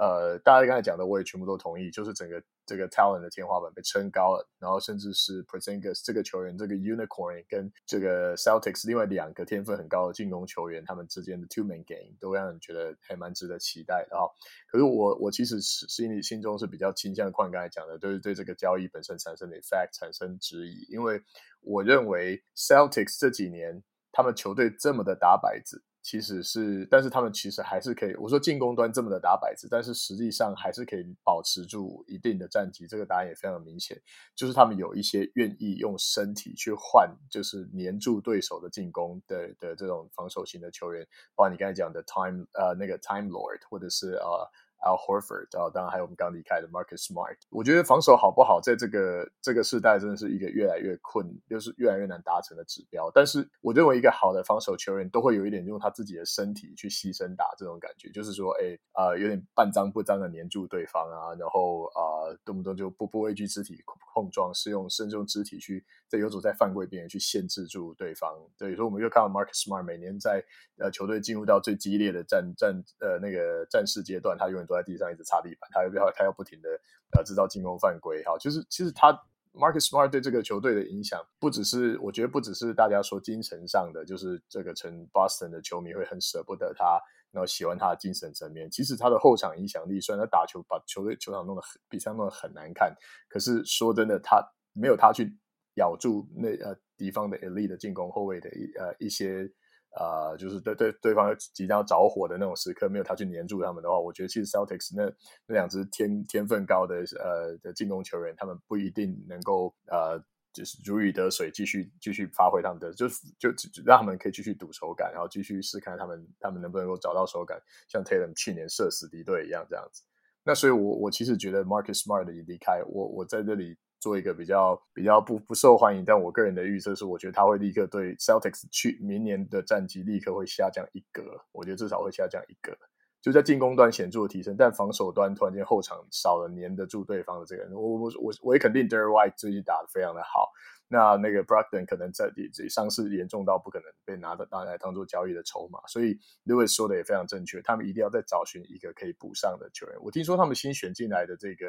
呃，大家刚才讲的，我也全部都同意，就是整个这个 talent 的天花板被撑高了，然后甚至是 Presengus 这个球员，这个 unicorn 跟这个 Celtics 另外两个天分很高的进攻球员，他们之间的 two man game 都让人觉得还蛮值得期待的哈。可是我我其实是心里心中是比较倾向况刚才讲的，就是对这个交易本身产生的 effect 产生质疑，因为我认为 Celtics 这几年他们球队这么的打摆子。其实是，但是他们其实还是可以。我说进攻端这么的打摆子，但是实际上还是可以保持住一定的战绩。这个答案也非常明显，就是他们有一些愿意用身体去换，就是黏住对手的进攻的的这种防守型的球员，包括你刚才讲的 Time 呃那个 Time Lord，或者是呃。Al Horford，然后当然还有我们刚离开的 Marcus Smart。我觉得防守好不好，在这个这个世代真的是一个越来越困，就是越来越难达成的指标。但是我认为一个好的防守球员都会有一点用他自己的身体去牺牲打这种感觉，就是说，哎，啊、呃，有点半脏不脏的黏住对方啊，然后啊、动不动就不不畏惧肢体碰撞，是用甚至用肢体去在游走在犯规边缘去限制住对方。对，所以我们又看到 Marcus Smart 每年在呃球队进入到最激烈的战战呃那个战事阶段，他永远坐在地上一直擦地板，他要不要他要不停的呃制造进攻犯规，哈，就是其实他 Marcus Smart 对这个球队的影响，不只是我觉得不只是大家说精神上的，就是这个成 Boston 的球迷会很舍不得他，然后喜欢他的精神层面。其实他的后场影响力，虽然他打球把球队球场弄得很比赛弄得很难看，可是说真的，他没有他去咬住那呃敌方的 elite 的进攻后卫的一呃一些。啊、呃，就是对对对方即将着火的那种时刻，没有他去黏住他们的话，我觉得其实 Celtics 那那两支天天分高的呃的进攻球员，他们不一定能够呃就是如鱼得水，继续继续发挥他们的，就就就让他们可以继续赌手感，然后继续试看他们他们能不能够找到手感，像 Tatum 去年射死敌队一样这样子。那所以我，我我其实觉得 Marcus Smart 的离开，我我在这里。做一个比较比较不不受欢迎，但我个人的预测是，我觉得他会立刻对 Celtics 去明年的战绩立刻会下降一格，我觉得至少会下降一格，就在进攻端显著的提升，但防守端突然间后场少了黏得住对方的这个人，我我我我也肯定 d e r r White 最近打得非常的好，那那个 Brogdon 可能在自己伤势严重到不可能被拿的拿来当做交易的筹码，所以 Lewis 说的也非常正确，他们一定要再找寻一个可以补上的球员。我听说他们新选进来的这个。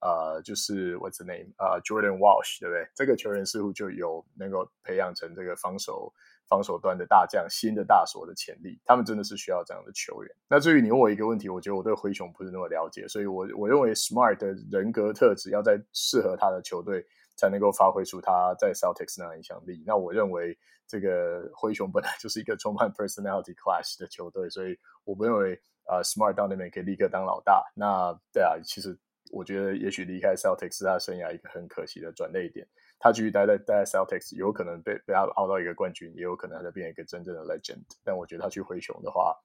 呃，就是 What's the name？呃、，Jordan Walsh，对不对？这个球员似乎就有能够培养成这个防守防守端的大将、新的大锁的潜力。他们真的是需要这样的球员。那至于你问我一个问题，我觉得我对灰熊不是那么了解，所以我我认为 Smart 的人格特质要在适合他的球队才能够发挥出他在 Celtics 那样影响力。那我认为这个灰熊本来就 是一个充满 personality clash 的球队，所以我不认为呃 Smart 到那边可以立刻当老大。那对啊，其实。我觉得也许离开 Celtics 是他生涯一个很可惜的转捩点。他继续待在待在 Celtics，有可能被被他熬到一个冠军，也有可能他就变一个真正的 legend。但我觉得他去灰熊的话，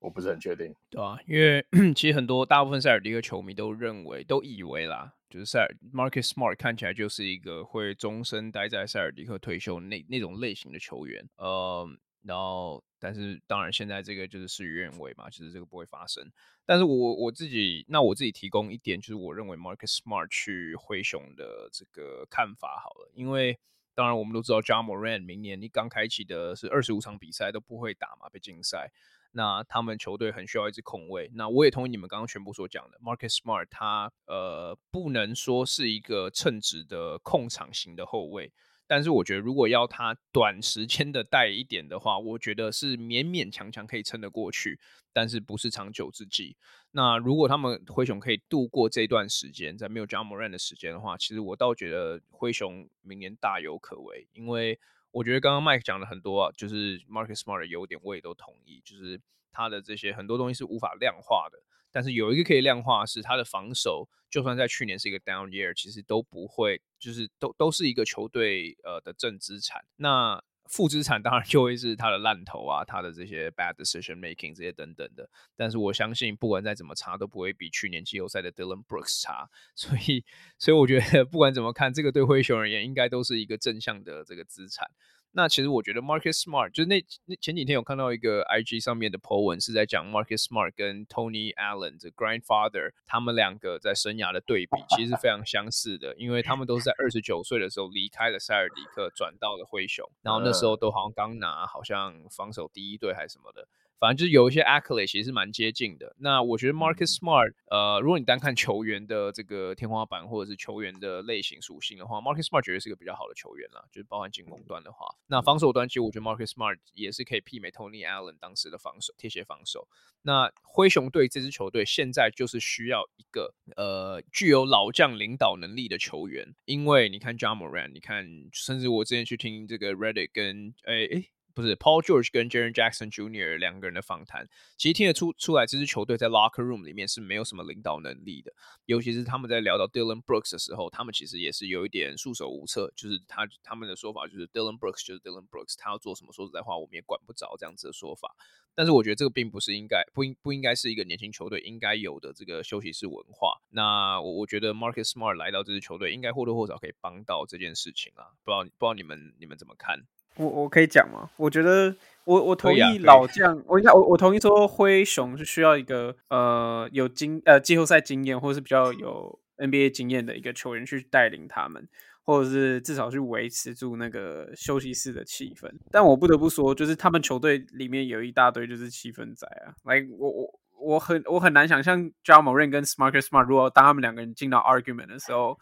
我不是很确定。对啊，因为 其实很多大部分塞尔迪克球迷都认为，都以为啦，就是塞尔 Marcus Smart 看起来就是一个会终身待在塞尔迪克退休那那种类型的球员。呃，然后。但是当然，现在这个就是事与愿违嘛，其实这个不会发生。但是我我自己，那我自己提供一点，就是我认为 Marcus Smart 去灰熊的这个看法好了。因为当然我们都知道，Ja Morant 明年你刚开启的是二十五场比赛都不会打嘛，被禁赛。那他们球队很需要一支控卫。那我也同意你们刚刚全部所讲的，Marcus Smart 他呃不能说是一个称职的控场型的后卫。但是我觉得，如果要他短时间的带一点的话，我觉得是勉勉强强可以撑得过去，但是不是长久之计。那如果他们灰熊可以度过这段时间，在没有 Ja m r a n 的时间的话，其实我倒觉得灰熊明年大有可为。因为我觉得刚刚 Mike 讲了很多啊，就是 Marcus Smart 的优点，我也都同意，就是他的这些很多东西是无法量化的。但是有一个可以量化是他的防守，就算在去年是一个 down year，其实都不会，就是都都是一个球队呃的正资产。那负资产当然就会是他的烂投啊，他的这些 bad decision making 这些等等的。但是我相信不管再怎么差，都不会比去年季后赛的 Dillon Brooks 差。所以，所以我觉得不管怎么看，这个对灰熊而言应该都是一个正向的这个资产。那其实我觉得 Marcus Smart 就是那那前几天有看到一个 IG 上面的 po 文是在讲 Marcus Smart 跟 Tony Allen 的 grandfather 他们两个在生涯的对比，其实是非常相似的，因为他们都是在二十九岁的时候离开了塞尔迪克，转到了灰熊，然后那时候都好像刚拿好像防守第一队还是什么的。反正就是有一些 accolade 其实是蛮接近的。那我觉得 Marcus Smart，呃，如果你单看球员的这个天花板或者是球员的类型属性的话，Marcus Smart 绝对是一个比较好的球员啦。就是包含进攻端的话，那防守端其实我觉得 Marcus Smart 也是可以媲美 Tony Allen 当时的防守贴鞋防守。那灰熊队这支球队现在就是需要一个呃具有老将领导能力的球员，因为你看 Ja Morant，你看甚至我之前去听这个 Redick 跟哎哎。不是 Paul George 跟 Jaren Jackson Jr. 两个人的访谈，其实听得出出来，这支球队在 locker room 里面是没有什么领导能力的。尤其是他们在聊到 Dylan Brooks 的时候，他们其实也是有一点束手无策。就是他他们的说法就是 Dylan Brooks 就是 Dylan Brooks，他要做什么，说实在话，我们也管不着这样子的说法。但是我觉得这个并不是应该不应不应该是一个年轻球队应该有的这个休息室文化。那我我觉得 Marcus Smart 来到这支球队，应该或多或少可以帮到这件事情啊。不知道不知道你们你们怎么看？我我可以讲吗？我觉得我我同意老将，我我我同意说灰熊是需要一个呃有经呃季后赛经验或者是比较有 NBA 经验的一个球员去带领他们，或者是至少去维持住那个休息室的气氛。但我不得不说，就是他们球队里面有一大堆就是气氛仔啊，来、like, 我我我很我很难想象 j a m o r a n 跟 Smarter Smart 如果当他们两个人进到 argument 的时候。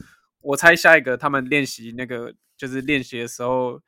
我猜下一个他们练习那个就是练习的时候。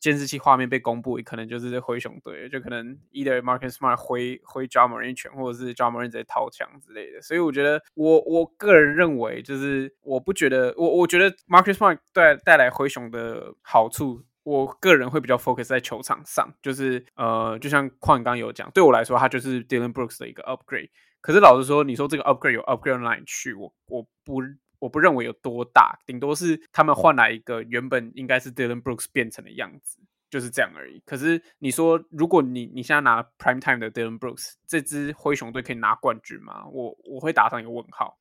监视器画面被公布，可能就是灰熊队，就可能 either Marcus Smart 挥挥 Ja Morant 一拳，或者是 Ja Morant 直接掏枪之类的。所以我觉得我，我个人认为，就是我不觉得，我我觉得 Marcus Smart 带带来灰熊的好处，我个人会比较 focus 在球场上，就是呃，就像矿刚有讲，对我来说，他就是 Dylan Brooks 的一个 upgrade。可是老实说，你说这个 upgrade 有 upgrade 哪里去？我我不。我不认为有多大，顶多是他们换来一个原本应该是 Dillon Brooks 变成的样子，就是这样而已。可是你说，如果你你现在拿 Prime Time 的 Dillon Brooks，这支灰熊队可以拿冠军吗？我我会打上一个问号。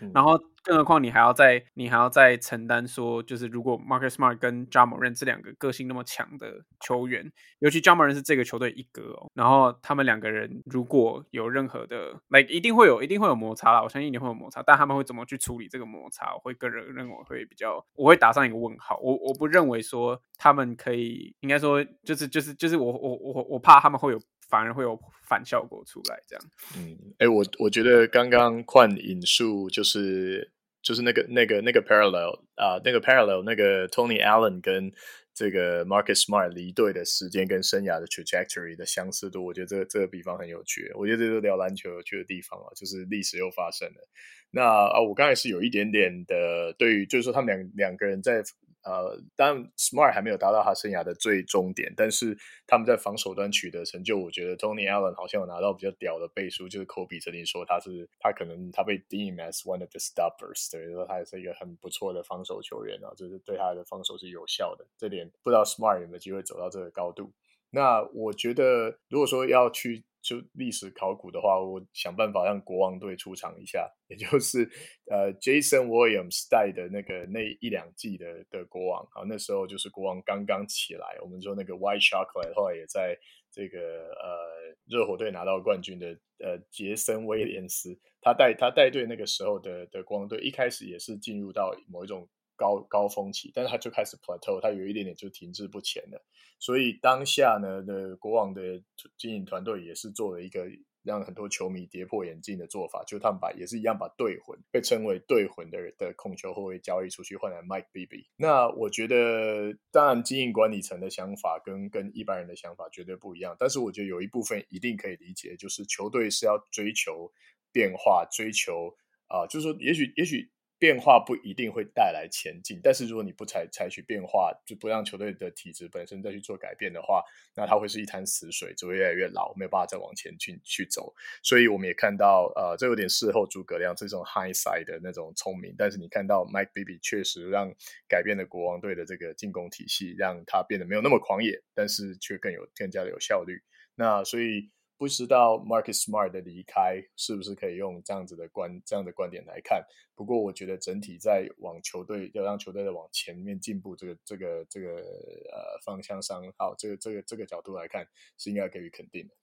嗯、然后。更何况你还要再你还要再承担说，就是如果 Marcus Smart 跟 j a m o r a n 这两个个性那么强的球员，尤其 j a m o r a n 是这个球队一哥哦，然后他们两个人如果有任何的，like 一定会有一定会有摩擦啦，我相信一定会有摩擦，但他们会怎么去处理这个摩擦？我会个人认为会比较，我会打上一个问号。我我不认为说他们可以，应该说就是就是就是我我我我怕他们会有。反而会有反效果出来，这样。嗯，哎、我我觉得刚刚换引述就是就是那个那个那个 parallel 啊，那个 parallel 那个 Tony Allen 跟这个 Marcus Smart 离队的时间跟生涯的 trajectory 的相似度，我觉得这个这个比方很有趣。我觉得这是聊篮球有趣的地方啊，就是历史又发生了。那啊，我刚才是有一点点的对于，就是说他们两两个人在。呃，当然，Smart 还没有达到他生涯的最终点，但是他们在防守端取得成就，我觉得 Tony Allen 好像有拿到比较屌的背书，就是 Kobe 曾经说他是他可能他被 deem as one of the stoppers，等于说他也是一个很不错的防守球员啊，就是对他的防守是有效的。这点不知道 Smart 有没有机会走到这个高度。那我觉得，如果说要去就历史考古的话，我想办法让国王队出场一下，也就是呃 Jason Williams 带的那个那一两季的的国王啊，那时候就是国王刚刚起来，我们说那个 White Chocolate 后来也在这个呃热火队拿到冠军的呃杰森威廉斯，他带他带队那个时候的的国王队一开始也是进入到某一种。高高峰期，但是他就开始 plateau，他有一点点就停滞不前了。所以当下呢，的国王的经营团队也是做了一个让很多球迷跌破眼镜的做法，就他们把也是一样把队魂被称为队魂的的控球后卫交易出去，换来 Mike Bibby。那我觉得，当然经营管理层的想法跟跟一般人的想法绝对不一样，但是我觉得有一部分一定可以理解，就是球队是要追求变化，追求啊、就是说也许也许。变化不一定会带来前进，但是如果你不采采取变化，就不让球队的体质本身再去做改变的话，那它会是一潭死水，只会越来越老，没有办法再往前去去走。所以我们也看到，呃，这有点事后诸葛亮这种 hindsight 的那种聪明。但是你看到 Mike Bibby 确实让改变了国王队的这个进攻体系，让他变得没有那么狂野，但是却更有更加的有效率。那所以。不知道 Marcus Smart 的离开是不是可以用这样子的观这样的观点来看？不过我觉得整体在往球队要让球队的往前面进步这个这个这个呃方向上，好，这个这个这个角度来看是应该给予肯定的。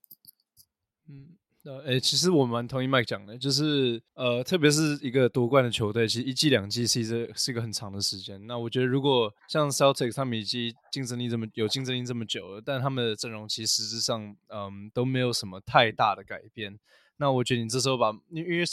嗯。呃，诶，其实我蛮同意 Mike 讲的，就是呃，特别是一个夺冠的球队，其实一季两季是一是一个很长的时间。那我觉得，如果像 Celtics 他们已经竞争力这么有竞争力这么久了，但他们的阵容其实实质上嗯都没有什么太大的改变。那我觉得你这时候把，因为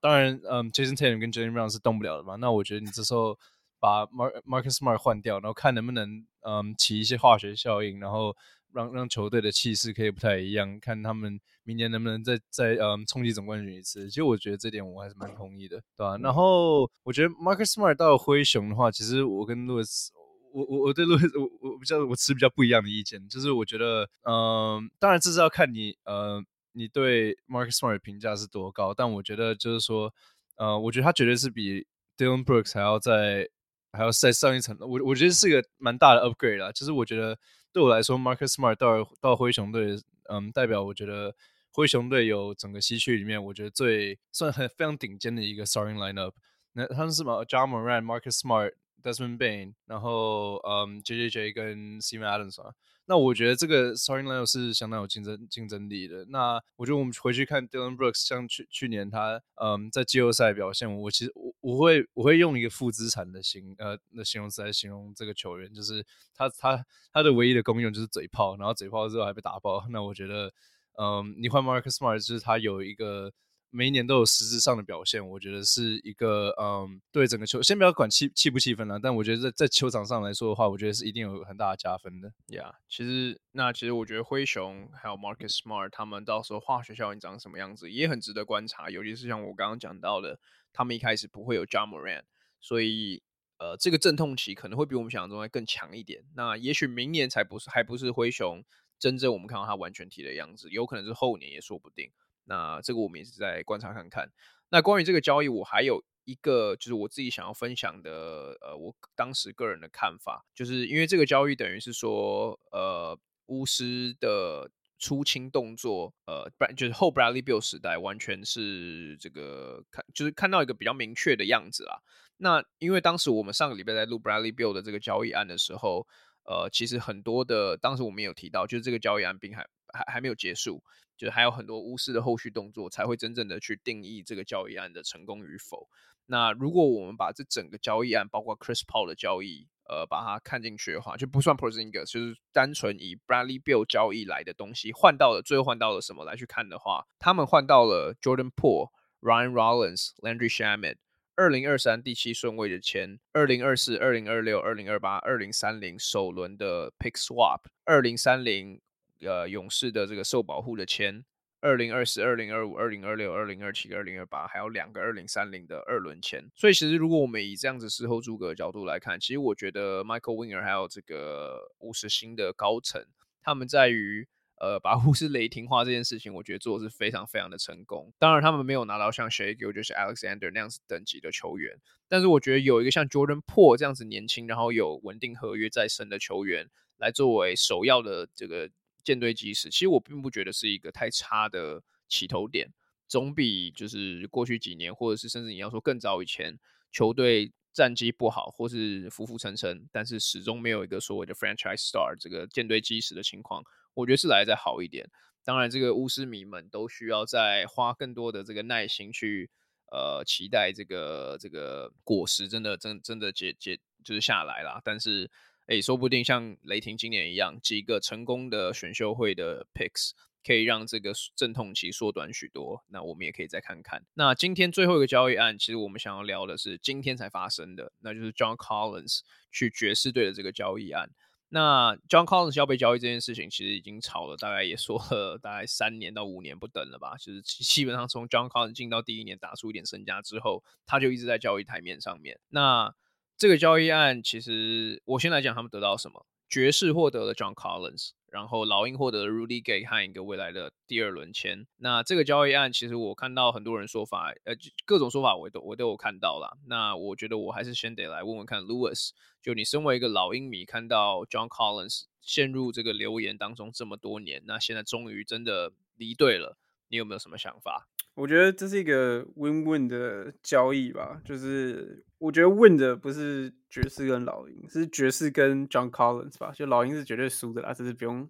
当然嗯 Jason Tatum 跟 Jaylen Brown 是动不了的嘛。那我觉得你这时候把 Mark Marcus Smart 换掉，然后看能不能嗯起一些化学效应，然后。让让球队的气势可以不太一样，看他们明年能不能再再嗯冲击总冠军一次。其实我觉得这点我还是蛮同意的，对吧？然后我觉得 Marcus Smart 到灰熊的话，其实我跟 Louis，我我我对 Louis 我我比较我持比较不一样的意见，就是我觉得嗯，当然这是要看你呃你对 Marcus Smart 的评价是多高，但我觉得就是说呃，我觉得他绝对是比 Dillon Brooks 还要在还要再上一层的。我我觉得是一个蛮大的 upgrade 啦，就是我觉得。对我来说，Marcus Smart 到到灰熊队，嗯，代表我觉得灰熊队有整个西区里面，我觉得最算很非常顶尖的一个 starting lineup。那他们是什么？Ja Morant、Marcus Smart、Desmond Bain，然后嗯，JJJ 跟 Steven Adams 啊。那我觉得这个 starting lineup 是相当有竞争竞争力的。那我觉得我们回去看 Dylan Brooks，像去去年他嗯在季后赛表现，我其实我我会我会用一个负资产的形呃的形容词来形容这个球员，就是他他他的唯一的功用就是嘴炮，然后嘴炮之后还被打爆。那我觉得嗯，你换 Marcus Smart 就是他有一个每一年都有实质上的表现，我觉得是一个嗯，对整个球，先不要管气气不气氛了，但我觉得在在球场上来说的话，我觉得是一定有很大的加分的。呀、yeah，其实那其实我觉得灰熊还有 Marcus Smart 他们到时候化学效应长什么样子，也很值得观察。尤其是像我刚刚讲到的，他们一开始不会有 j a m o r a n 所以呃，这个阵痛期可能会比我们想象中还更强一点。那也许明年才不是，还不是灰熊真正我们看到他完全体的样子，有可能是后年也说不定。那这个我们也是在观察看看。那关于这个交易，我还有一个就是我自己想要分享的，呃，我当时个人的看法，就是因为这个交易等于是说，呃，巫师的出清动作，呃，不然就是后 Bradley Bill 时代，完全是这个看，就是看到一个比较明确的样子啦。那因为当时我们上个礼拜在录 Bradley Bill 的这个交易案的时候，呃，其实很多的当时我们有提到，就是这个交易案并还还还没有结束。就还有很多巫师的后续动作，才会真正的去定义这个交易案的成功与否。那如果我们把这整个交易案，包括 Chris Paul 的交易，呃，把它看进去的话，就不算 Porzingis，就是单纯以 Bradley Beal 交易来的东西换到了，最后换到了什么来去看的话，他们换到了 Jordan Poole、Ryan Rollins、Landry Shamet，二零二三第七顺位的签，二零二四、二零二六、二零二八、二零三零首轮的 Pick Swap，二零三零。呃，勇士的这个受保护的签，二零二四、二零二五、二零二六、二零二七、二零二八，还有两个二零三零的二轮签。所以，其实如果我们以这样子事后诸葛的角度来看，其实我觉得 Michael Winger 还有这个巫师新的高层，他们在于呃把巫师雷霆化这件事情，我觉得做的是非常非常的成功。当然，他们没有拿到像 Shai 就是 Alexander 那样子等级的球员，但是我觉得有一个像 Jordan Poole 这样子年轻，然后有稳定合约在身的球员，来作为首要的这个。舰队基石，其实我并不觉得是一个太差的起头点，总比就是过去几年，或者是甚至你要说更早以前，球队战绩不好，或是浮浮沉沉，但是始终没有一个所谓的 franchise star 这个舰队基石的情况，我觉得是来得再好一点。当然，这个巫师迷们都需要再花更多的这个耐心去呃期待这个这个果实真的真真的结结就是下来啦，但是。诶，说不定像雷霆今年一样，几个成功的选秀会的 picks 可以让这个阵痛期缩短许多。那我们也可以再看看。那今天最后一个交易案，其实我们想要聊的是今天才发生的，那就是 John Collins 去爵士队的这个交易案。那 John Collins 要被交易这件事情，其实已经炒了大概也说了大概三年到五年不等了吧。就是基本上从 John Collins 进到第一年打出一点身价之后，他就一直在交易台面上面。那这个交易案其实，我先来讲他们得到什么。爵士获得了 John Collins，然后老鹰获得了 Rudy Gay 和一个未来的第二轮签。那这个交易案其实我看到很多人说法，呃，各种说法我都我都有看到啦。那我觉得我还是先得来问问看 Lewis，就你身为一个老鹰迷，看到 John Collins 陷入这个流言当中这么多年，那现在终于真的离队了，你有没有什么想法？我觉得这是一个 win-win 的交易吧，就是我觉得 win 的不是爵士跟老鹰，是爵士跟 John Collins 吧，就老鹰是绝对输的啦，这是不用。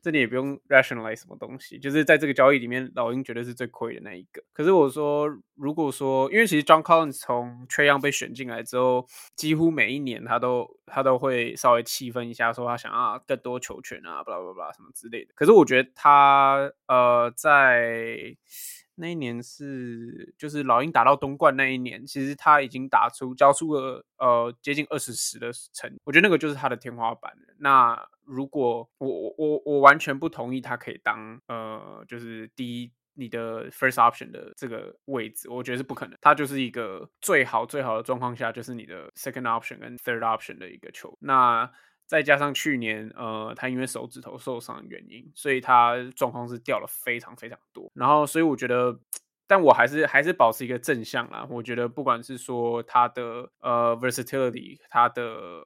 这里也不用 rationalize 什么东西，就是在这个交易里面，老鹰绝对是最亏的那一个。可是我说，如果说，因为其实 John Collins 从 Trae Young 被选进来之后，几乎每一年他都他都会稍微气愤一下，说他想要更多球权啊，巴拉巴拉什么之类的。可是我觉得他呃在那一年是就是老鹰打到东冠那一年，其实他已经打出交出了呃接近二十十的成，我觉得那个就是他的天花板。那如果我我我完全不同意他可以当呃，就是第一你的 first option 的这个位置，我觉得是不可能。他就是一个最好最好的状况下，就是你的 second option 跟 third option 的一个球。那再加上去年呃，他因为手指头受伤的原因，所以他状况是掉了非常非常多。然后，所以我觉得。但我还是还是保持一个正向啦。我觉得不管是说他的呃 versatility，他的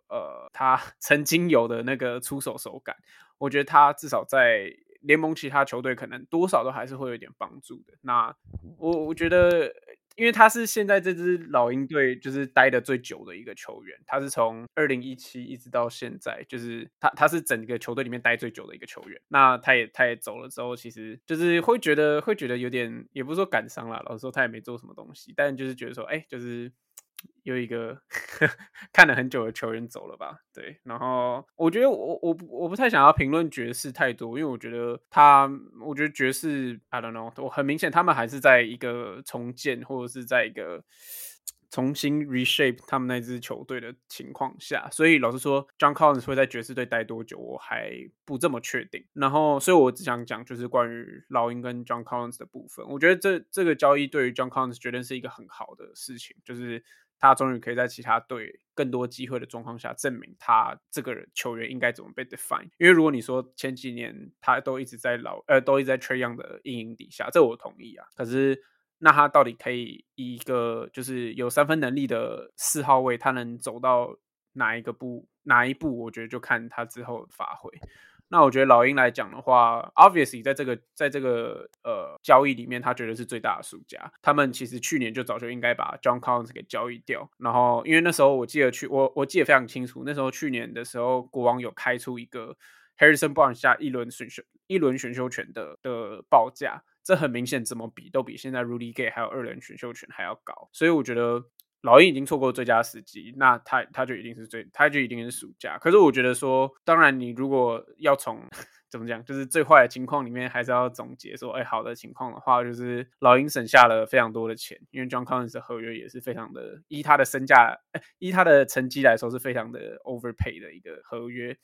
呃他 曾经有的那个出手手感，我觉得他至少在联盟其他球队可能多少都还是会有点帮助的。那我我觉得。因为他是现在这支老鹰队就是待的最久的一个球员，他是从二零一七一直到现在，就是他他是整个球队里面待最久的一个球员。那他也他也走了之后，其实就是会觉得会觉得有点，也不是说感伤啦，老实说他也没做什么东西，但就是觉得说，哎，就是有一个 看了很久的球员走了吧？对，然后我觉得我我不我不太想要评论爵士太多，因为我觉得他，我觉得爵士，I don't know，我很明显他们还是在一个重建或者是在一个。重新 reshape 他们那支球队的情况下，所以老实说，John Collins 会在爵士队待多久，我还不这么确定。然后，所以我只想讲就是关于老鹰跟 John Collins 的部分。我觉得这这个交易对于 John Collins 绝对是一个很好的事情，就是他终于可以在其他队更多机会的状况下，证明他这个人球员应该怎么被 define。因为如果你说前几年他都一直在老呃都一直在 Trayon 的阴影底下，这我同意啊。可是。那他到底可以以一个就是有三分能力的四号位，他能走到哪一个步哪一步？我觉得就看他之后的发挥。那我觉得老鹰来讲的话，obviously 在这个在这个呃交易里面，他觉得是最大的输家。他们其实去年就早就应该把 John Collins 给交易掉。然后因为那时候我记得去我我记得非常清楚，那时候去年的时候，国王有开出一个 Harrison Barnes 下一轮选秀一轮选秀权的的报价。这很明显，怎么比都比现在 Rudy Gay 还有二轮选秀权还要高，所以我觉得老鹰已经错过最佳时机，那他他就一定是最，他就一定是暑假。可是我觉得说，当然你如果要从 怎么讲，就是最坏的情况里面，还是要总结说，哎，好的情况的话，就是老鹰省下了非常多的钱，因为 John Collins 的合约也是非常的，依他的身价，依他的成绩来说是非常的 overpay 的一个合约，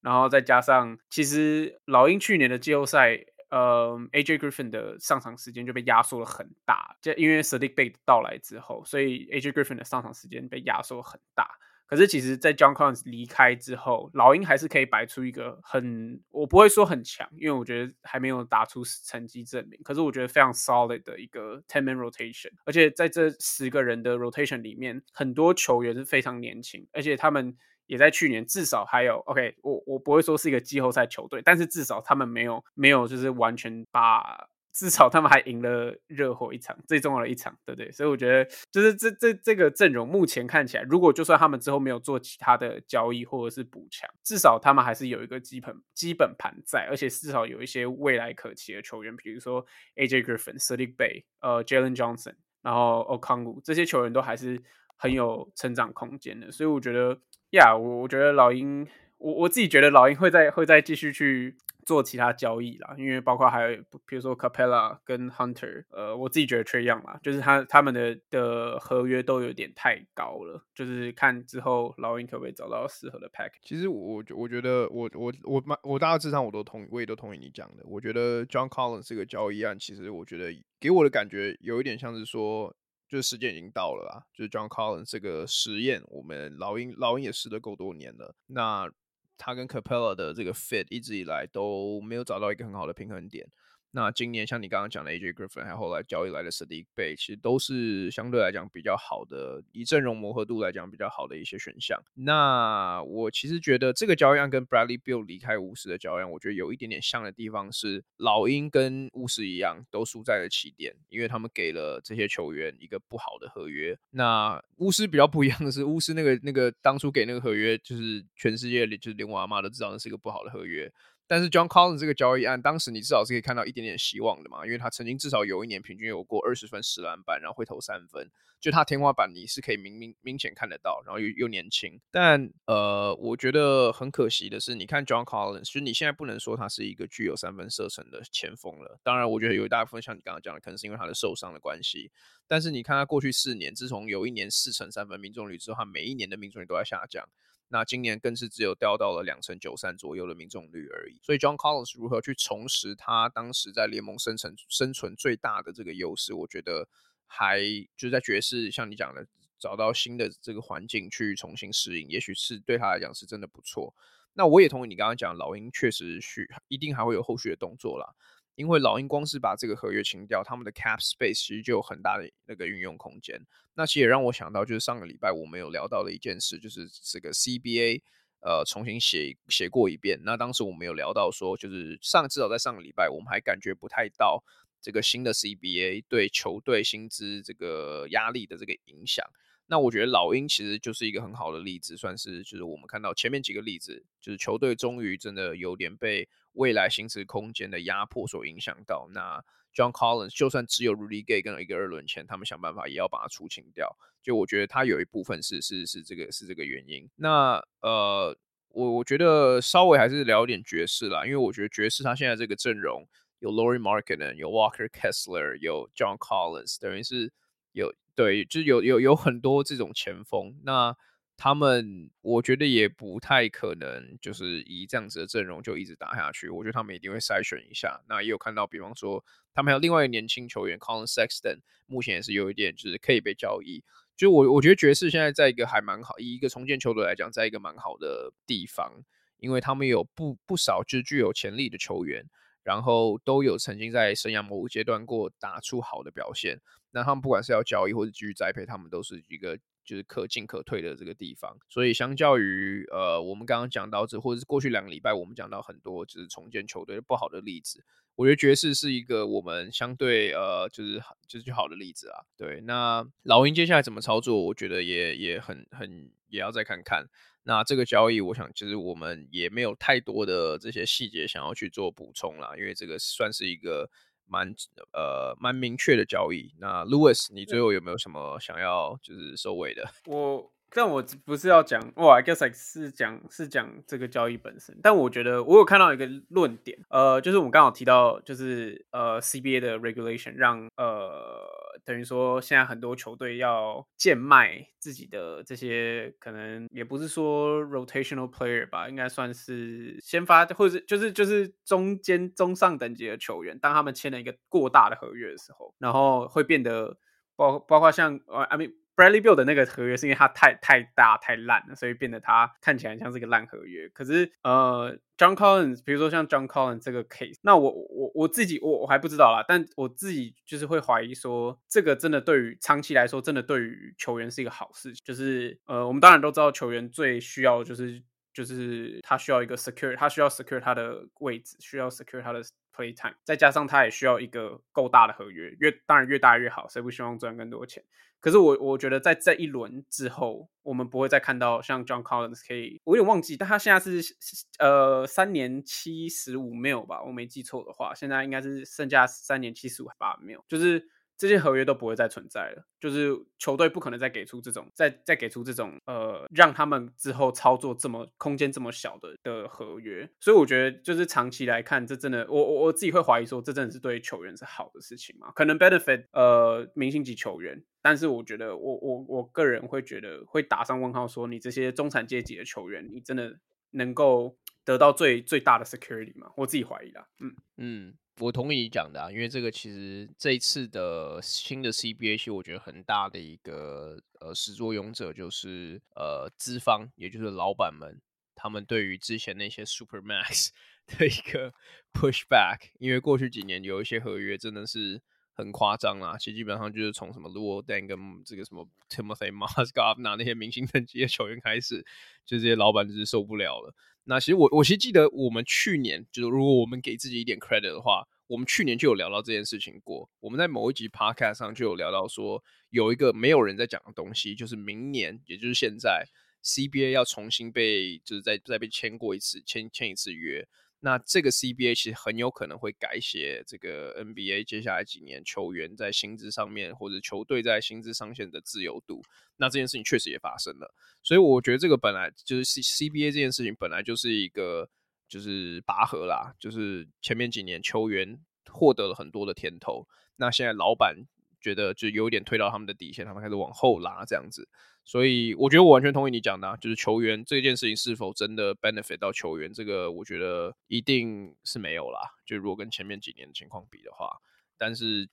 然后再加上其实老鹰去年的季后赛。呃，AJ Griffin 的上场时间就被压缩了很大，就因为 Saddiq Bey 到来之后，所以 AJ Griffin 的上场时间被压缩很大。可是其实，在 John Collins 离开之后，老鹰还是可以摆出一个很，我不会说很强，因为我觉得还没有打出成绩证明。可是我觉得非常 solid 的一个 ten man rotation，而且在这十个人的 rotation 里面，很多球员是非常年轻，而且他们。也在去年，至少还有 OK，我我不会说是一个季后赛球队，但是至少他们没有没有就是完全把，至少他们还赢了热火一场，最重要的一场，对不对？所以我觉得就是这这这个阵容目前看起来，如果就算他们之后没有做其他的交易或者是补强，至少他们还是有一个基本基本盘在，而且至少有一些未来可期的球员，比如说 AJ Griffin、Saddiq Bey、呃 Jalen Johnson，然后 Okongwu 这些球员都还是很有成长空间的，所以我觉得。呀，我我觉得老鹰，我我自己觉得老鹰会再会再继续去做其他交易啦，因为包括还有比如说 Capella 跟 Hunter，呃，我自己觉得 Trae Young 啦，就是他他们的的合约都有点太高了，就是看之后老鹰可不可以找到适合的 pack。其实我我觉得我我我蛮我大致上我都同意，我也都同意你讲的。我觉得 John Collins 这个交易案，其实我觉得给我的感觉有一点像是说。就是时间已经到了啦，就是 John Collins 这个实验，我们老鹰老鹰也试了够多年了。那他跟 Capella 的这个 fit 一直以来都没有找到一个很好的平衡点。那今年像你刚刚讲的 AJ Griffin，还有后来交易来的 Sadiq Bay，其实都是相对来讲比较好的，以阵容磨合度来讲比较好的一些选项。那我其实觉得这个交易案跟 Bradley Beal 离开巫师的交易案，我觉得有一点点像的地方是，老鹰跟巫师一样，都输在了起点，因为他们给了这些球员一个不好的合约。那巫师比较不一样的是，巫师那个那个当初给那个合约，就是全世界里就是连我阿妈都知道那是一个不好的合约。但是 John Collins 这个交易案，当时你至少是可以看到一点点希望的嘛，因为他曾经至少有一年平均有过二十分、十篮板，然后会投三分，就他天花板你是可以明明明显看得到，然后又又年轻。但呃，我觉得很可惜的是，你看 John Collins，就你现在不能说他是一个具有三分射程的前锋了。当然，我觉得有一大部分像你刚刚讲的，可能是因为他的受伤的关系。但是你看他过去四年，自从有一年四成三分命中率之后，他每一年的命中率都在下降。那今年更是只有掉到了两成九三左右的命中率而已。所以 John Collins 如何去重拾他当时在联盟生存生存最大的这个优势，我觉得还就是在爵士，像你讲的，找到新的这个环境去重新适应，也许是对他来讲是真的不错。那我也同意你刚刚讲，老鹰确实需一定还会有后续的动作啦。因为老鹰光是把这个合约清掉，他们的 cap space 其实就有很大的那个运用空间。那其实也让我想到，就是上个礼拜我们有聊到的一件事，就是这个 CBA 呃重新写写过一遍。那当时我们有聊到说，就是上至少在上个礼拜，我们还感觉不太到这个新的 CBA 对球队薪资这个压力的这个影响。那我觉得老鹰其实就是一个很好的例子，算是就是我们看到前面几个例子，就是球队终于真的有点被未来薪资空间的压迫所影响到。那 John Collins 就算只有 Rudy Gay 跟一个二轮签，他们想办法也要把它出清掉。就我觉得他有一部分是是是这个是这个原因。那呃，我我觉得稍微还是聊点爵士啦，因为我觉得爵士他现在这个阵容有 Lauri Markkanen，有 Walker Kessler，有 John Collins，等于是有对，就有有有很多这种前锋。那他们我觉得也不太可能就是以这样子的阵容就一直打下去。我觉得他们一定会筛选一下。那也有看到，比方说他们还有另外一个年轻球员 Collin Sexton，目前也是有一点就是可以被交易。就我我觉得爵士现在在一个还蛮好，以一个重建球队来讲，在一个蛮好的地方，因为他们有不不少就是具有潜力的球员，然后都有曾经在生涯某个阶段过打出好的表现。那他们不管是要交易或者继续栽培，他们都是一个就是可进可退的这个地方。所以相较于呃我们刚刚讲到这，或者是过去两个礼拜我们讲到很多就是重建球队不好的例子。我觉得爵士是一个我们相对呃，就是就是最好的例子啊。对，那老鹰接下来怎么操作，我觉得也也很很也要再看看。那这个交易，我想其实我们也没有太多的这些细节想要去做补充啦，因为这个算是一个蛮呃蛮明确的交易。那 Louis，你最后有没有什么想要就是收尾的？我。但我不是要讲，哇，I guess like 是讲是讲这个交易本身。但我觉得我有看到一个论点，呃，就是我们刚好提到，就是呃 CBA 的 regulation 让呃等于说现在很多球队要贱卖自己的这些，可能也不是说 rotational player 吧，应该算是先发或者就是就是中间中上等级的球员，当他们签了一个过大的合约的时候，然后会变得包包括像呃 I mean。Bradley b i l l 的那个合约是因为他太太大太烂了，所以变得他看起来像是一个烂合约。可是呃，John Collins，比如说像 John Collins 这个 case，那我我我自己我我还不知道啦，但我自己就是会怀疑说，这个真的对于长期来说，真的对于球员是一个好事。就是呃，我们当然都知道球员最需要就是就是他需要一个 secure，他需要 secure 他的位置，需要 secure 他的 play time，再加上他也需要一个够大的合约，越当然越大越好，谁不希望赚更多钱？可是我我觉得在这一轮之后，我们不会再看到像 John Collins 可以，我有点忘记，但他现在是呃三年七十五 mil 吧，我没记错的话，现在应该是剩下三年七十五八 mil，就是。这些合约都不会再存在了，就是球队不可能再给出这种，再再给出这种，呃，让他们之后操作这么空间这么小的的合约。所以我觉得，就是长期来看，这真的，我我我自己会怀疑说，这真的是对球员是好的事情吗？可能 benefit 呃明星级球员，但是我觉得我，我我我个人会觉得会打上问号，说你这些中产阶级的球员，你真的能够得到最最大的 security 吗？我自己怀疑啦，嗯嗯。我同意你讲的啊，因为这个其实这一次的新的 CBA，其实我觉得很大的一个呃始作俑者就是呃资方，也就是老板们，他们对于之前那些 Supermax 的一个 pushback，因为过去几年有一些合约真的是很夸张啦，其实基本上就是从什么 Luo Deng 跟这个什么 Timothy Mozgov 拿那些明星等级的球员开始，就这些老板就是受不了了。那其实我我其实记得我们去年就是如果我们给自己一点 credit 的话，我们去年就有聊到这件事情过。我们在某一集 podcast 上就有聊到说，有一个没有人在讲的东西，就是明年，也就是现在 CBA 要重新被就是再再被签过一次，签签一次约。那这个 CBA 其实很有可能会改写这个 NBA 接下来几年球员在薪资上面，或者球队在薪资上限的自由度。那这件事情确实也发生了，所以我觉得这个本来就是 C CBA 这件事情本来就是一个就是拔河啦，就是前面几年球员获得了很多的甜头，那现在老板觉得就有点推到他们的底线，他们开始往后拉这样子。所以我觉得我完全同意你讲的啊，就是球员这件事情是否真的 benefit 到球员，这个我觉得一定是没有啦。就如果跟前面几年的情况比的话，但是。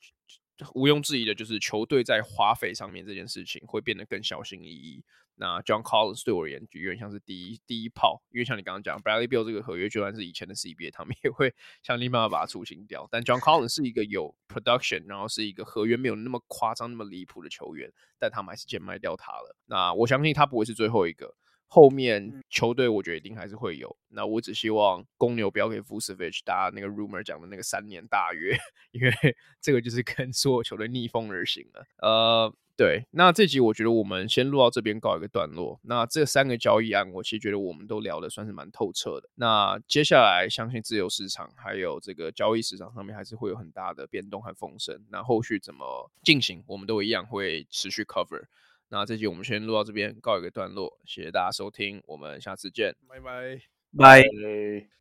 毋庸置疑的，就是球队在花费上面这件事情会变得更小心翼翼。那 John Collins 对我而言就有点像是第一第一炮，因为像你刚刚讲 Bradley Beal 这个合约，就算是以前的 CBA，他们也会 想尽办法把它出清掉。但 John Collins 是一个有 production，然后是一个合约没有那么夸张、那么离谱的球员，但他们还是贱卖掉他了。那我相信他不会是最后一个。后面球队我觉得一定还是会有，那我只希望公牛不要给 Vucevic 大家那个 rumor 讲的那个三年大约，因为这个就是跟所有球队逆风而行了。呃，对，那这集我觉得我们先录到这边告一个段落。那这三个交易案，我其实觉得我们都聊得算是蛮透彻的。那接下来相信自由市场还有这个交易市场上面还是会有很大的变动和风声。那后续怎么进行，我们都一样会持续 cover。那这集我们先录到这边告一个段落，谢谢大家收听，我们下次见，拜拜，拜。